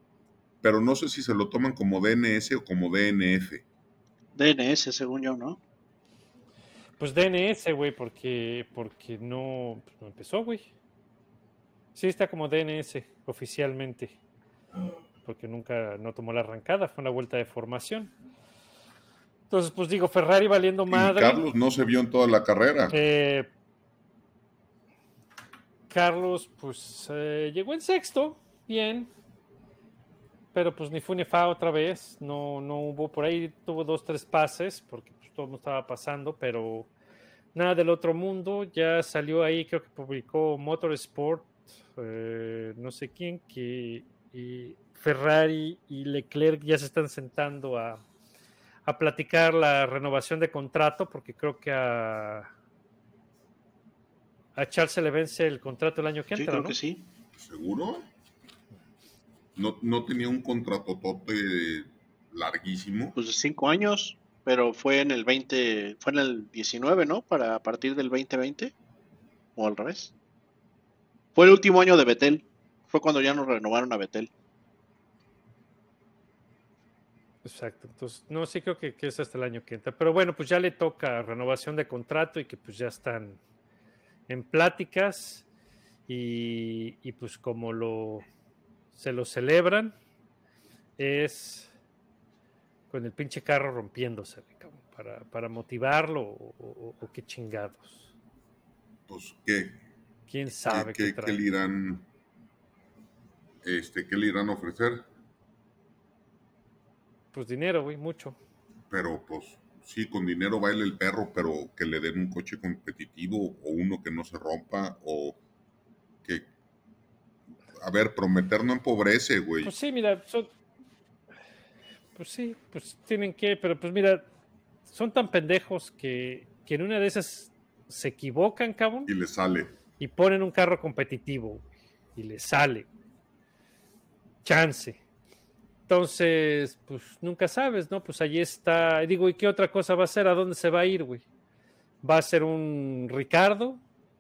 Pero no sé si se lo toman como DNS o como DNF. DNS, según yo, ¿no? Pues DNS, güey, porque, porque no, pues no empezó, güey. Sí está como DNS oficialmente, porque nunca no tomó la arrancada, fue una vuelta de formación. Entonces, pues digo, Ferrari valiendo Y madre. Carlos no se vio en toda la carrera. Eh, Carlos, pues eh, llegó en sexto, bien. Pero pues ni fu ni fa otra vez. No, no hubo por ahí, tuvo dos, tres pases, porque pues, todo no estaba pasando, pero nada del otro mundo. Ya salió ahí, creo que publicó Motorsport, eh, no sé quién, que y Ferrari y Leclerc ya se están sentando a, a platicar la renovación de contrato, porque creo que a, a Charles se le vence el contrato el año que Sí, entra, creo ¿no? que sí. ¿Seguro? No, no tenía un contratotote larguísimo. Pues de cinco años, pero fue en el 20, fue en el 19, ¿no? Para a partir del 2020. O al revés. Fue el último año de Betel. Fue cuando ya nos renovaron a Betel. Exacto. Entonces, no, sí creo que, que es hasta el año que entra. Pero bueno, pues ya le toca renovación de contrato y que pues ya están en pláticas y, y pues como lo se lo celebran es con el pinche carro rompiéndose para, para motivarlo o, o- o qué chingados. Pues, ¿qué? Quién ¿Qué, sabe qué, qué- trae. qué le irán, este, qué le irán a ofrecer? Pues dinero, güey, mucho. Pero pues sí, con dinero baila el perro, pero que le den un coche competitivo o uno que no se rompa o que... A ver, prometer no empobrece, güey. Pues sí, mira, son... Pues sí, pues tienen que, pero pues mira, son tan pendejos que, que en una de esas se equivocan, cabrón, Y le sale. Y ponen un carro competitivo y le sale. Chance. Entonces, pues nunca sabes, ¿no? Pues allí está. Digo, ¿y qué otra cosa va a hacer? ¿A dónde se va a ir, güey? ¿Va a ser un Ricardo?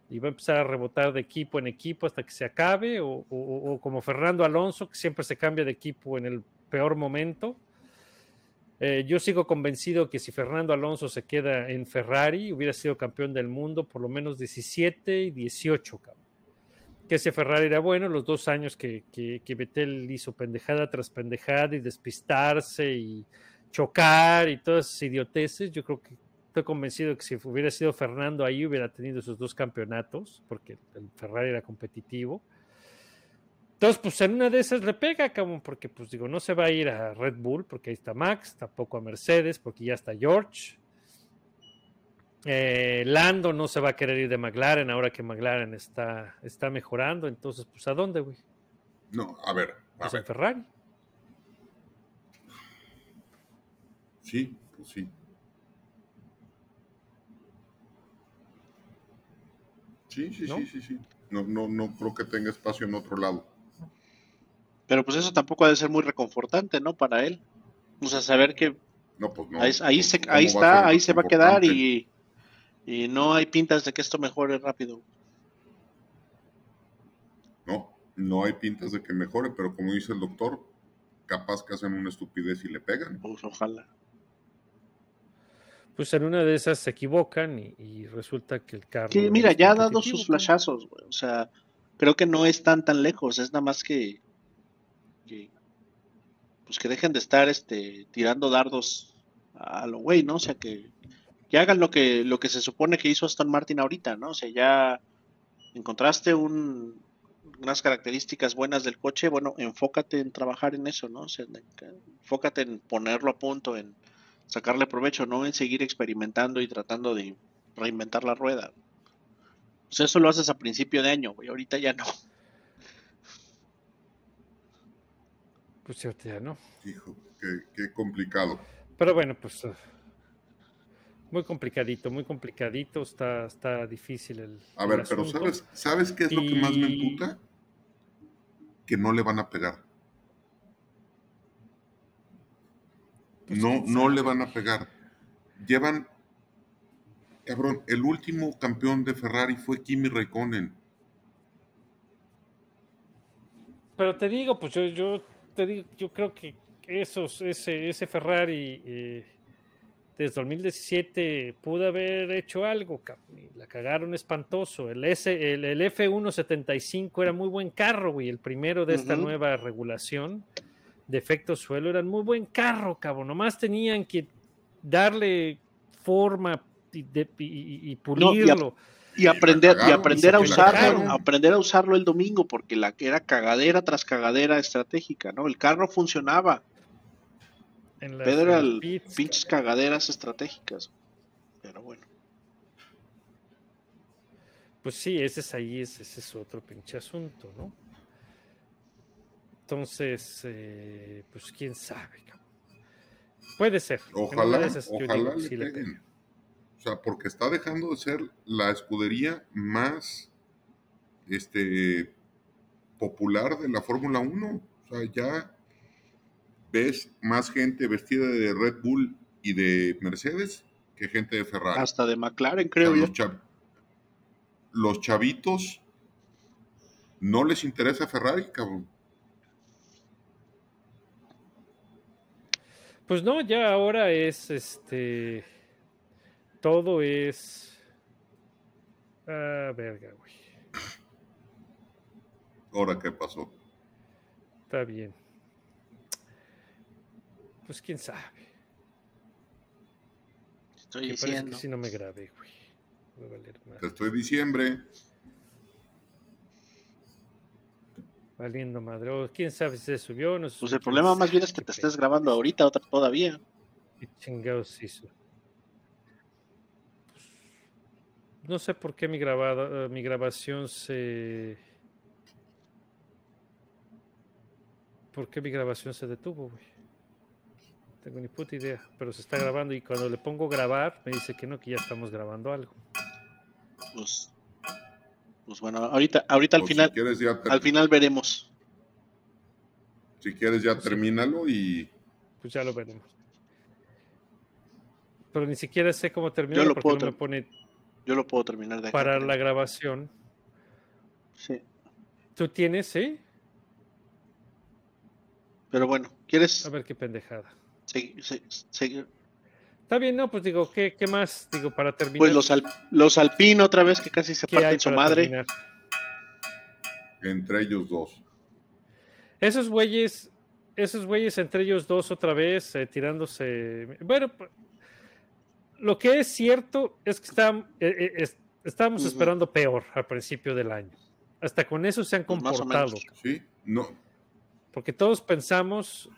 Y va a empezar a rebotar de equipo en equipo hasta que se acabe, o, o- o como Fernando Alonso, que siempre se cambia de equipo en el peor momento. Eh, yo sigo convencido que si Fernando Alonso se queda en Ferrari, hubiera sido campeón del mundo por lo menos 17 y 18, cabrón. Que ese Ferrari era bueno, los dos años que, que, que Vettel hizo pendejada tras pendejada y despistarse y chocar y todas esas idioteces, yo creo que estoy convencido que si hubiera sido Fernando ahí hubiera tenido esos dos campeonatos, porque el Ferrari era competitivo. Entonces, pues en una de esas le pega, cabrón, porque pues digo, no se va a ir a Red Bull, porque ahí está Max, tampoco a Mercedes, porque ya está George. Eh, Lando no se va a querer ir de McLaren ahora que McLaren está, está mejorando, entonces, pues ¿a dónde, güey? No, a ver, a Pues en. Ferrari. Sí, pues sí. Sí, sí, ¿No? sí, sí, sí. No, no, no creo que tenga espacio en otro lado. Pero pues eso tampoco ha de ser muy reconfortante, ¿no? Para él. O sea, saber que No, pues no. ahí, ahí, Pues, se, ¿cómo ahí está, ahí se va a quedar y, y no hay pintas de que esto mejore rápido. No, no hay pintas de que mejore, pero como dice el doctor, capaz que hacen una estupidez y le pegan. Pues ojalá. Pues en una de esas se equivocan y, y resulta que el carro. Que mira, ya ha dado sus cabrón. flashazos, güey. O sea, creo que no es tan tan lejos, es nada más que, que, pues que dejen de estar este tirando dardos a lo güey, ¿no? O sea, que, que hagan lo que lo que se supone que hizo Aston Martin ahorita, ¿no? O sea, ya encontraste un, unas características buenas del coche, bueno, enfócate en trabajar en eso, ¿no? O sea, en- enfócate en ponerlo a punto, en sacarle provecho, no en seguir experimentando y tratando de reinventar la rueda. Pues eso lo haces a principio de año, güey. Ahorita ya no. Pues ahorita ya no. Hijo, qué, qué complicado. Pero bueno, pues. ah, muy complicadito, muy complicadito. Está, está difícil el. A el ver, pero. ¿sabes, ¿sabes qué es lo que más me emputa? Que no le van a pegar. Pues, No, no le van a pegar. Llevan, cabrón, el último campeón de Ferrari fue Kimi Raikkonen. Pero te digo, pues yo, yo te digo, yo creo que esos, ese, ese Ferrari eh, desde 2017 pudo haber hecho algo, la cagaron espantoso. El, S, el, el F175 era muy buen carro, güey, el primero de esta nueva regulación de efecto suelo, era muy buen carro, cabrón. Nomás tenían que darle forma y, de- y- y- y No, y aprender, y aprender a usarlo, aprender a usarlo el domingo, porque la que era cagadera tras cagadera estratégica, ¿no? El carro funcionaba, en Pedro era pits, pinches cagaderas estratégicas. Pero bueno. Pues sí, ese es ahí, ese, ese es otro pinche asunto, ¿no? Entonces, eh, pues quién sabe, cabrón. Puede ser. Ojalá, ojalá que le sí le peguen. O sea, porque está dejando de ser la escudería más este, popular de la Fórmula 1. O sea, ya ves más gente vestida de Red Bull y de Mercedes que gente de Ferrari. Hasta de McLaren, O sea, creo yo. los, chav- los chavitos no les interesa Ferrari, cabrón. Pues no, ya ahora es este. Todo es. Ah, verga, güey. Ahora, ¿qué pasó? Está bien. Pues quién sabe. Estoy parece diciendo. que si no me grabé, güey. Va a valer Te madre. estoy diciembre. Valiendo madre. O quién sabe si se subió o no se Pues el problema más bien es que te estés grabando ahorita otra todavía. ¿Qué chingados hizo? No sé por qué mi, grabada, eh, mi grabación se. ¿Por qué mi grabación se detuvo, güey? No Tengo ni puta idea, pero se está grabando y cuando le pongo grabar me dice que no, que ya estamos grabando algo. Pues, pues bueno, ahorita, ahorita al O final, Si al final veremos. si quieres ya termínalo y Pues ya lo veremos. Pero ni siquiera sé cómo terminar lo porque no me pone Yo lo puedo terminar de acá. para la grabación. Sí. ¿Tú tienes, sí? Pero bueno, ¿quieres A ver qué pendejada. segui- se- seguir? Está bien, no, pues digo, ¿qué, qué más? Digo, para terminar. Pues los, al- los Alpine otra vez que casi se ¿qué hay parten su madre. terminar? entre ellos dos. Esos güeyes, esos güeyes entre ellos dos otra vez eh, tirándose. Bueno, lo que es cierto es que estam- eh, eh, es- estábamos esperando peor al principio del año. Hasta con eso se han Pues más o comportado. menos. ¿Sí? No, Porque todos pensamos,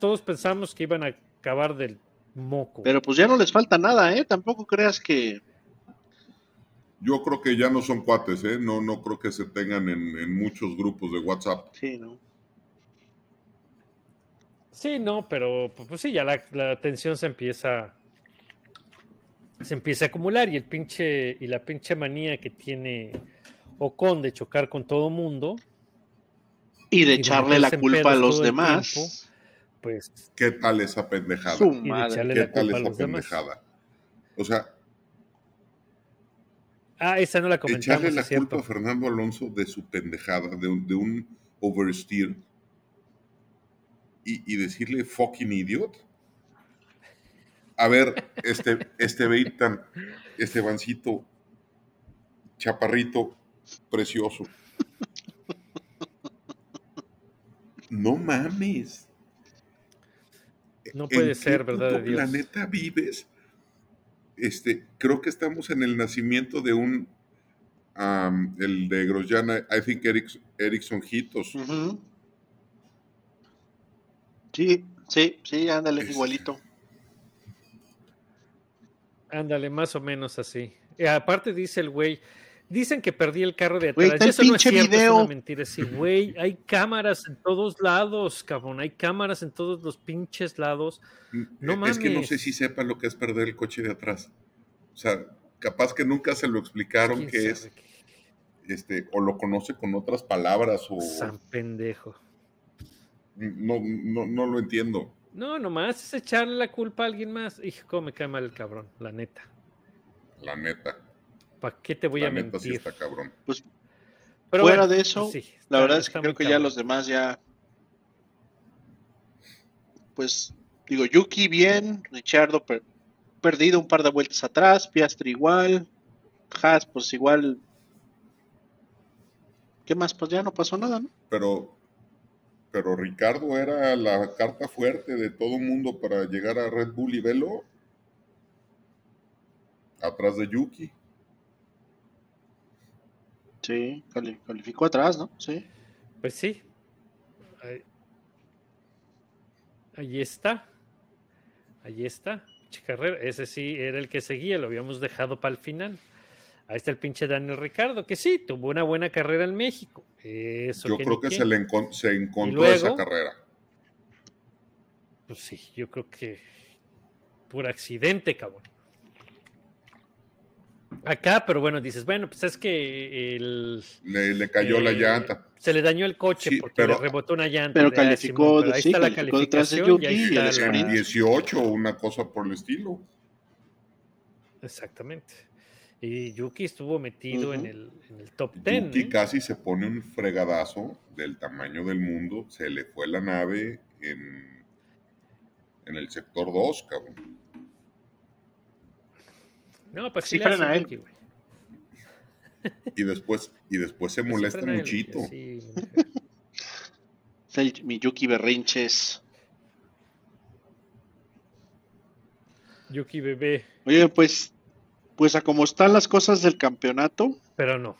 todos pensamos que iban a acabar del moco. Pero pues ya no les falta nada, ¿eh? Tampoco creas que... yo creo que ya no son cuates, ¿eh? No, no creo que se tengan en, en muchos grupos de WhatsApp. Sí, ¿no? Sí, no, pero pues, pues sí, ya la, la tensión se empieza se empieza a acumular y el pinche y la pinche manía que tiene Ocon de chocar con todo mundo, Y de de echarle la culpa a los demás. tiempo. pues ¿Qué tal esa pendejada? Su y madre. ¿Qué tal esa los demás. pendejada? O sea, Ah, esa no la comentamos, echarle la es cierto. culpa a Fernando Alonso de su pendejada, de un, de un oversteer y, y decirle fucking idiot. A ver, este, este Beitan, Estebancito, chaparrito, precioso. No mames. No ¿En puede qué ser, verdad puto Dios. planeta vives? Este, creo que estamos en el nacimiento de un el de Grosjean, I think Eric- Ericsson Hitos. Sí, sí, sí, ándale, Es- igualito. Ándale, más o menos así. Y aparte dice el güey, dicen que perdí el carro de atrás. eso no es cierto, es video. una mentira. Sí, güey, hay cámaras en todos lados, cabrón. Hay cámaras en todos los pinches lados. No es que no sé si sepan lo que es perder el coche de atrás. O sea, capaz que nunca se lo explicaron ¿Quién qué es, qué? este, o lo conoce con otras palabras, o San pendejo. no, no, no lo entiendo. No, nomás es echarle la culpa a alguien más. Hijo, cómo me cae mal el cabrón, la neta. La neta. ¿Para qué te voy la a neta sí mentir? está cabrón. Pero Fuera bueno, de eso, pues sí, la verdad es que creo que ya los demás ya. Pues, digo, Yuki bien, Richardo per- perdido un par de vueltas atrás, Piastri igual, Haas, pues igual. ¿Qué más? Pues ya no pasó nada, ¿no? Pero, pero Ricardo era la carta fuerte de todo mundo para llegar a Red Bull y Velo. Atrás de Yuki. Sí, cali- calificó atrás, ¿no? Sí. Pues sí. Ahí, ahí está. Ahí está. Pinche carrera. Ese sí era el que seguía, lo habíamos dejado para el final. Ahí está el pinche Daniel Ricardo, que sí, tuvo una buena carrera en México. Eso Yo que creo que se le encon- se encontró luego? esa carrera. Pues sí, yo creo que por accidente, cabrón. Acá, pero bueno, dices, bueno, pues es que el, Le, le cayó la eh, llanta. Se le dañó el coche Sí, porque pero- le rebotó una llanta. Pero de- calificó Simón, de- pero ahí sí, está la calificó detrás de calificación y ahí está el la- sprint. En 18 o una cosa por el estilo. Exactamente. Y Yuki estuvo metido en, el, en el top 10. Yuki ¿eh? casi se pone un fregadazo del tamaño del mundo. Se le fue la nave en, en el sector 2, cabrón. No, pues Sí sí, le hace frena él. Yuki, güey. Y después, y después se sí molesta muchito. sí, el Miyuki Berrinches. Yuki bebé, Oye, pues, pues a como están las cosas del campeonato, pero no.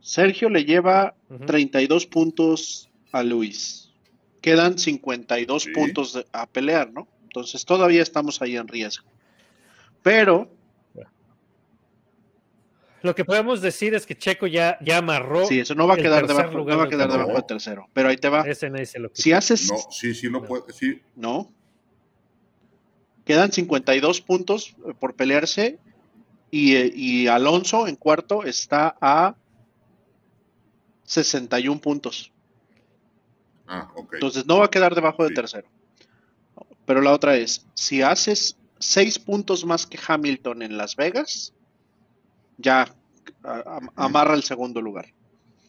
Sergio le lleva Ujú. 32 puntos a Luis. Quedan 52 Sí. puntos de- a pelear, ¿no? Entonces todavía estamos ahí en riesgo. Pero, Lo que podemos decir es que Checo ya, ya amarró. sí, eso no va a quedar debajo, no va a del quedar debajo de tercero. Pero ahí te va. Ese nadie se lo. Si haces, No, sí, sí lo No. puede, sí, no, quedan 52 puntos eh, por pelearse y, eh, y Alonso en cuarto está a 61 puntos. ah, ok. Entonces no va a quedar debajo de Sí. tercero. Pero la otra es, si haces seis puntos más que Hamilton en Las Vegas, ya a- amarra el segundo lugar.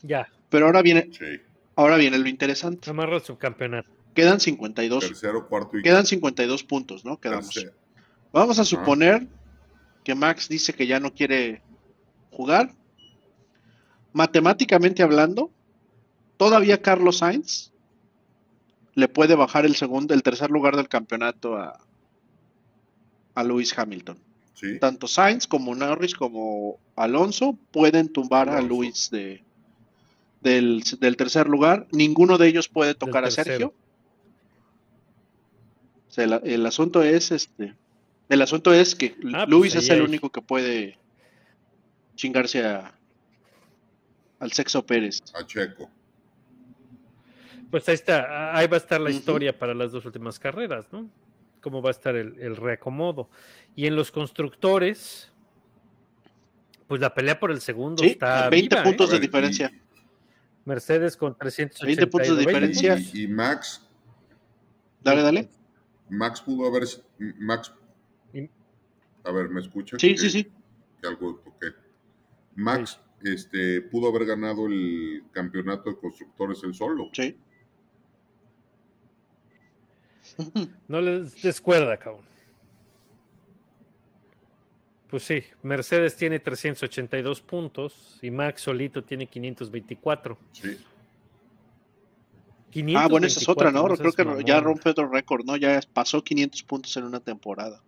Ya, Pero ahora viene, Sí, ahora viene lo interesante. amarró el subcampeonato. Quedan 52, tercero, cuarto y quedan 52 puntos, ¿no? Quedamos. tercero. Vamos a suponer que Max dice que ya no quiere jugar. Matemáticamente hablando, todavía Carlos Sainz le puede bajar el segundo, el tercer lugar del campeonato a, a Lewis Hamilton. Sí, Tanto Sainz como Norris como Alonso pueden tumbar a. Lewis de, del, del tercer lugar. Ninguno de ellos puede tocar a. Sergio. O sea, el, el asunto es este. El asunto es que Ah, pues ahí es el hay- único que puede chingarse a, al sexo Pérez. a Checo. Pues ahí está, ahí va a estar la historia para las dos últimas carreras, ¿no? Cómo va a estar el, el reacomodo. Y en los constructores, pues la pelea por el segundo Sí, está 20 viva, ¿eh? puntos de diferencia. Mercedes con 380 20 puntos de diferencia. Y, y Max, Dale, dale. Max pudo haber, Max, a ver, ¿me escucha? Sí, sí, sí. que algo toqué. Max, este, pudo haber ganado el campeonato de constructores el solo. Sí. No les descuerda, cabrón. Pues sí, Mercedes tiene 382 puntos y Max solito tiene 524. Sí, Ah, bueno, esa es otra, ¿no? 524, Creo que ya rompe otro récord, ¿no? Ya pasó 500 puntos en una temporada.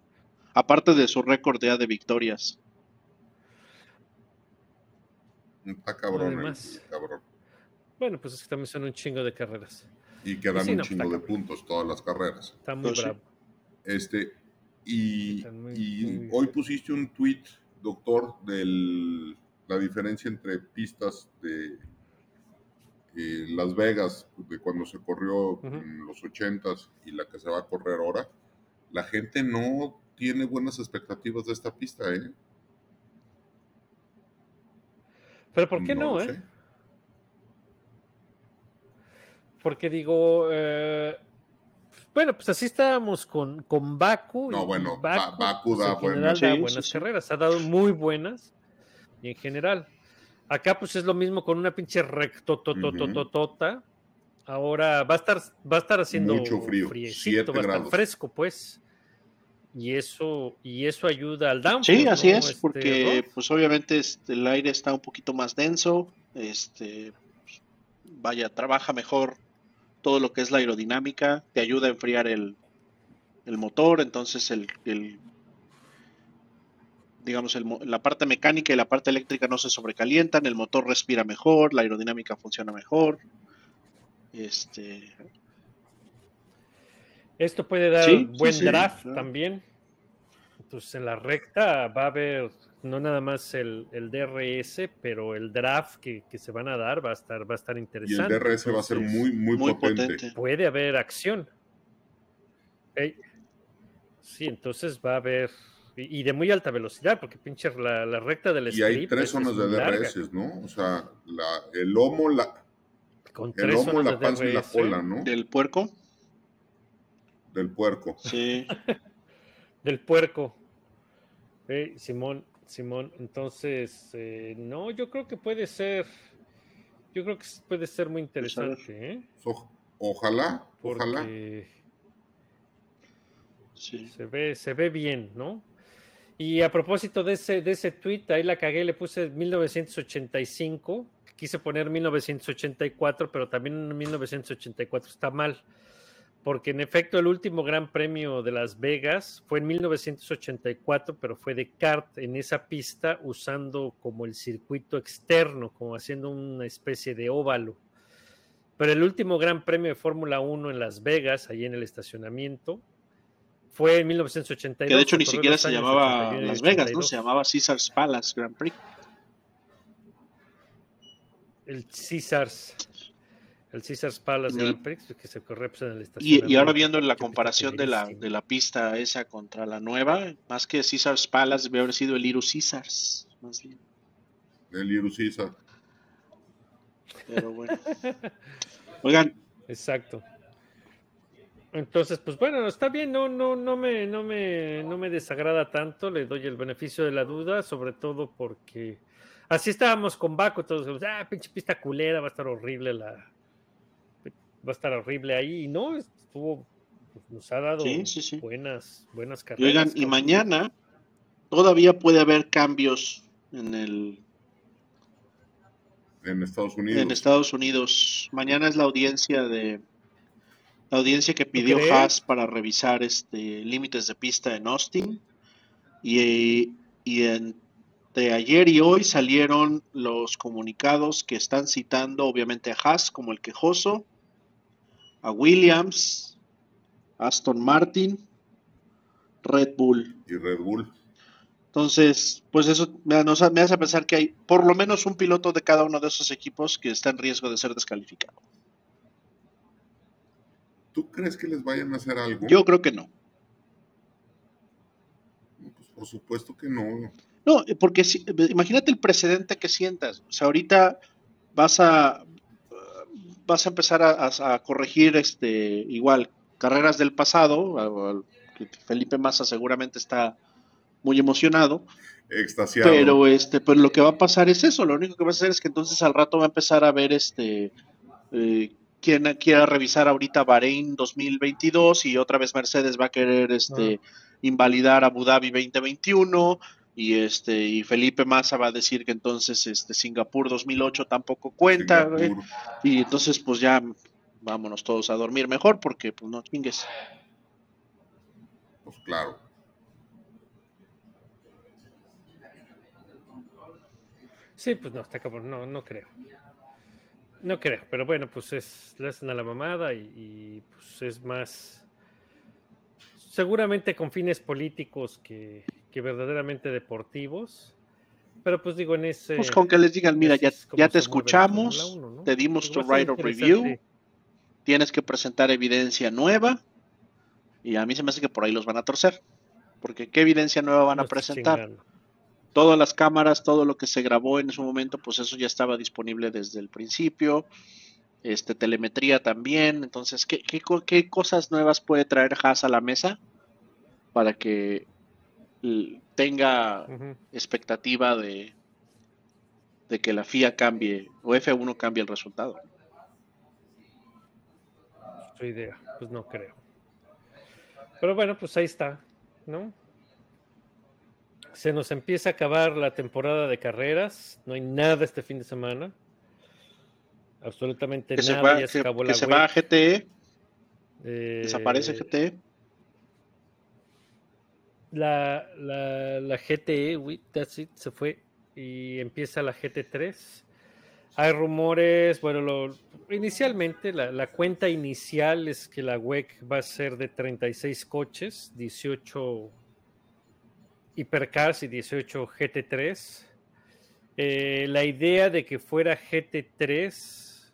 Aparte de su récord ya de victorias. está cabrón, el- Además. cabrón. Bueno, pues es que también son un chingo de carreras. Y quedan Sí, un no, chingo de puntos todas las carreras. Está muy Pues bravo. Este, y, Están muy- y muy- hoy pusiste un tweet, doctor, de la diferencia entre pistas de eh, Las Vegas, de cuando se corrió en los ochentas y la que se va a correr ahora. La gente no tiene buenas expectativas de esta pista, ¿eh? Pero ¿por qué no, eh? sé. Porque digo, eh, bueno, pues así estábamos con, con Baku. No, y bueno, Baku, Ba- Baku pues, da en general buenas- da Sí, buenas sí, sí. carreras, ha dado muy buenas y en general. Acá pues es lo mismo con una pinche rectototototota. Ahora va a estar, va a estar haciendo Mucho frío, friecito, va a estar fresco, pues. Y eso, y eso ayuda al downforce. Sí, así ¿no? es, Este, porque pues obviamente este, el aire está un poquito más denso, este, pues, vaya, trabaja mejor todo lo que es la aerodinámica, te ayuda a enfriar el, el motor, entonces el, el- digamos, el la parte mecánica y la parte eléctrica no se sobrecalientan, el motor respira mejor, la aerodinámica funciona mejor, este, Esto puede dar Sí, buen sí, draft claro. también. Entonces en la recta va a haber no nada más el, el DRS, pero el draft que, que se van a dar va a estar, va a estar Y el interesante. DRS va a ser muy, muy, muy potente. potente. Puede haber acción. Sí, entonces va a haber. Y, y de muy alta velocidad, porque pinche la, la recta del Y hay tres es- zonas de DRS, ¿no? O sea, la- el lomo, la, Con el tres lomo, zonas la de panza y la cola, ¿no? del puerco, Del puerco. sí, *laughs* Del puerco. Simón, Simón. Entonces, eh, no, yo creo que puede ser. Yo creo que puede ser muy Pues, interesante, ¿eh? O- ojalá, ojalá. Porque sí. se ve, se ve bien, ¿no? Y a propósito de ese, de ese tweet, ahí la cagué, le puse 1985, quise poner 1984, pero también 1984 está mal, porque en efecto el último Gran Premio de Las Vegas fue en 1984, pero fue de kart en esa pista usando como el circuito externo, como haciendo una especie de óvalo. Pero el último Gran Premio de Fórmula 1 en Las Vegas, ahí en el estacionamiento, fue en 1982. Que de hecho ni siquiera se llamaba 81 y Las Vegas, ¿no? 82. Se llamaba Caesars Palace Grand Prix. El Caesars. El Caesars Palace Y- Grand Prix, que se corre pues, en el Y, estacionamiento. y ahora viendo la comparación de la, de la pista esa contra la nueva, más que Caesars Palace, debe haber sido el Little Caesars, más bien. El Irucisa. Pero bueno. Oigan, Exacto. Entonces, pues bueno, está bien, no, no, no me, no me, no me desagrada tanto, le doy el beneficio de la duda, sobre todo porque así estábamos con Baco, todos, dijimos, ah, pinche pista culera, va a estar horrible la, va a estar horrible ahí, y no, estuvo, pues, nos ha dado Sí, sí, sí. buenas, buenas y carreras. oigan, y cabrón. mañana todavía puede haber cambios en el En Estados Unidos. en Estados Unidos. Mañana es la audiencia de la audiencia que pidió crees? Haas para revisar este límites de pista en Austin y, y entre ayer y hoy salieron los comunicados que están citando obviamente a Haas como el quejoso, a Williams, Aston Martin, Red Bull. Y Red Bull. Entonces, pues eso me, nos- me hace pensar que hay por lo menos un piloto de cada uno de esos equipos que está en riesgo de ser descalificado. ¿Tú crees que les vayan a hacer algo? Yo creo que no. Pues por supuesto que no. No, porque si- imagínate el precedente que sientas. O sea, ahorita vas a vas a empezar a, a- a corregir este igual carreras del pasado. Felipe Massa seguramente está muy emocionado. Extasiado. Pero este, pero lo que va a pasar es eso. Lo único que va a hacer es que entonces al rato va a empezar a ver este eh, quién quiera revisar ahorita Bahrein 2022 y otra vez Mercedes va a querer este invalidar Abu Dhabi 2021 y este y Felipe Massa va a decir que entonces este Singapur 2008 tampoco cuenta y entonces pues ya vámonos todos a dormir mejor porque pues no chingues. Pues claro. Sí, pues no, está cabrón, no, no creo. No creo, pero bueno, pues es, le hacen a la mamada y, y, pues es más, seguramente con fines políticos que, que verdaderamente deportivos. Pero pues digo, en ese... Pues con que les digan, mira, ya, te escuchamos, Fórmula 1, ¿no? te dimos Pues tu right of review, tienes que presentar evidencia nueva y a mí se me hace que por ahí los van a torcer. Porque ¿qué evidencia nueva van No a presentar? chingando. Todas las cámaras, todo lo que se grabó en su momento, pues eso ya estaba disponible desde el principio. Este, telemetría también. Entonces, ¿qué, qué, qué cosas nuevas puede traer Haas a la mesa para que tenga expectativa de, de que la FIA cambie o F1 cambie el resultado? su idea, pues no creo. Pero bueno, pues ahí está, ¿no? Se nos empieza a acabar la temporada de carreras, no hay nada este fin de semana. Absolutamente Que se, nada, va, ya se acabó que la se web. va a GTE, Eh, desaparece GTE. La, la, la GTE, we- that's it, se fue y empieza la GT3. Hay rumores, bueno, lo, inicialmente la, la cuenta inicial es que la WEC va a ser de 36 coches, 18 hipercars y 18 GT3. Eh, la idea de que fuera GT3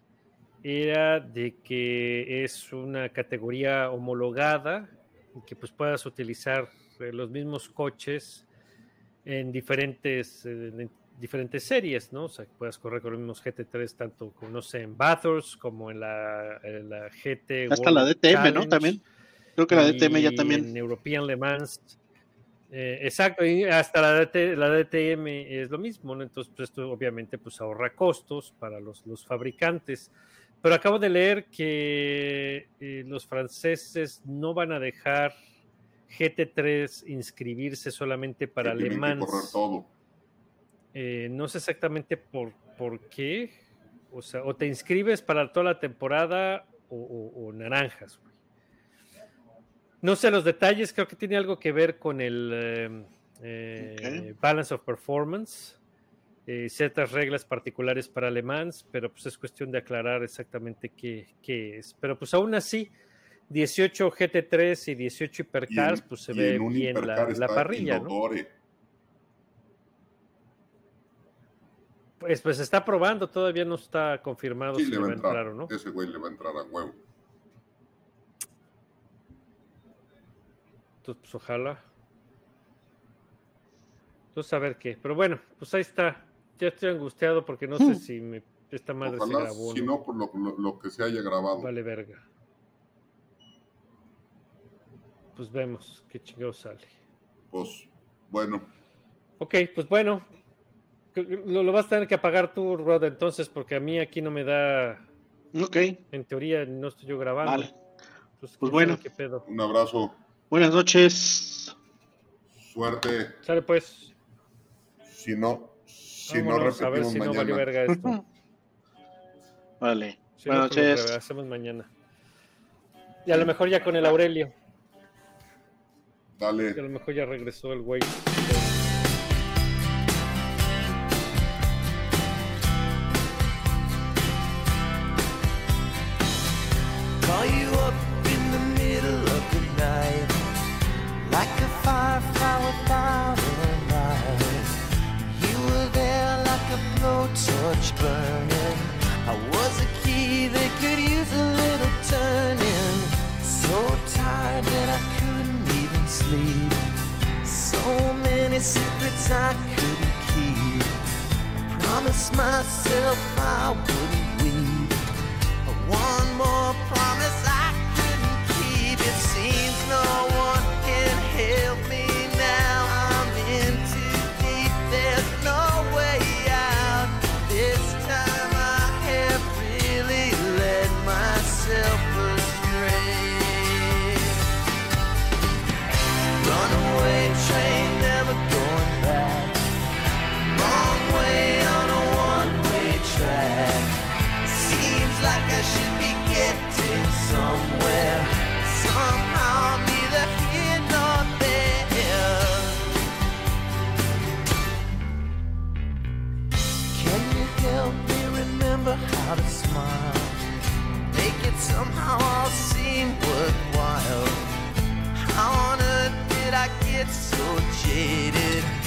era de que es una categoría homologada y que pues puedas utilizar eh, los mismos coches en diferentes, eh, en diferentes series, ¿no? O sea, que puedas correr con los mismos GT3 tanto, como, no sé, en Bathurst como en la, en la GT Hasta la DTM, ¿no? También. Creo que la DTM ya también. En European Le Mans. Eh, exacto, y hasta la, DT la DTM es lo mismo, ¿no? Entonces, pues esto obviamente pues ahorra costos para los, los fabricantes. Pero acabo de leer que eh, los franceses no van a dejar GT3 inscribirse solamente para correr todo. Eh, no sé exactamente por, por qué. O sea, o te inscribes para toda la temporada o, o- o naranjas. güey. No sé los detalles, creo que tiene algo que ver con el eh, eh, Balance of Performance, eh, ciertas reglas particulares para Le Mans, pero pues es cuestión de aclarar exactamente qué, qué es. Pero pues aún así, 18 GT3 y 18 Hypercars, Y en- pues se ve bien la, la parrilla, ¿no? Pues, pues está probando, todavía no está confirmado Sí, si le va a entrar. o no. Ese güey le va a entrar a huevo. Entonces, pues ojalá. Entonces, a ver qué. Pero bueno, pues ahí está. Ya estoy angustiado porque no sé si me, esta madre se Ojalá, grabó. o si no, por lo, lo- lo que se haya grabado. Vale, verga. Pues vemos qué chingado sale. Pues, bueno, Ok, pues bueno. Lo, lo vas a tener que apagar tú, Rod, entonces, porque a mí aquí no me da. Ok, En teoría, no estoy yo grabando. Vale. Entonces, Pues bueno. ¿Qué pedo? un abrazo, buenas noches. suerte. Sale pues. Si no, si no Vámonos, a ver repetimos si no mañana. valió verga esto. *laughs* Vale, Si no, buenas pues lo noches. hacemos mañana. Y a lo mejor ya con el Aurelio. Dale. Que a lo mejor ya regresó el güey. I couldn't keep. Promised myself I wouldn't so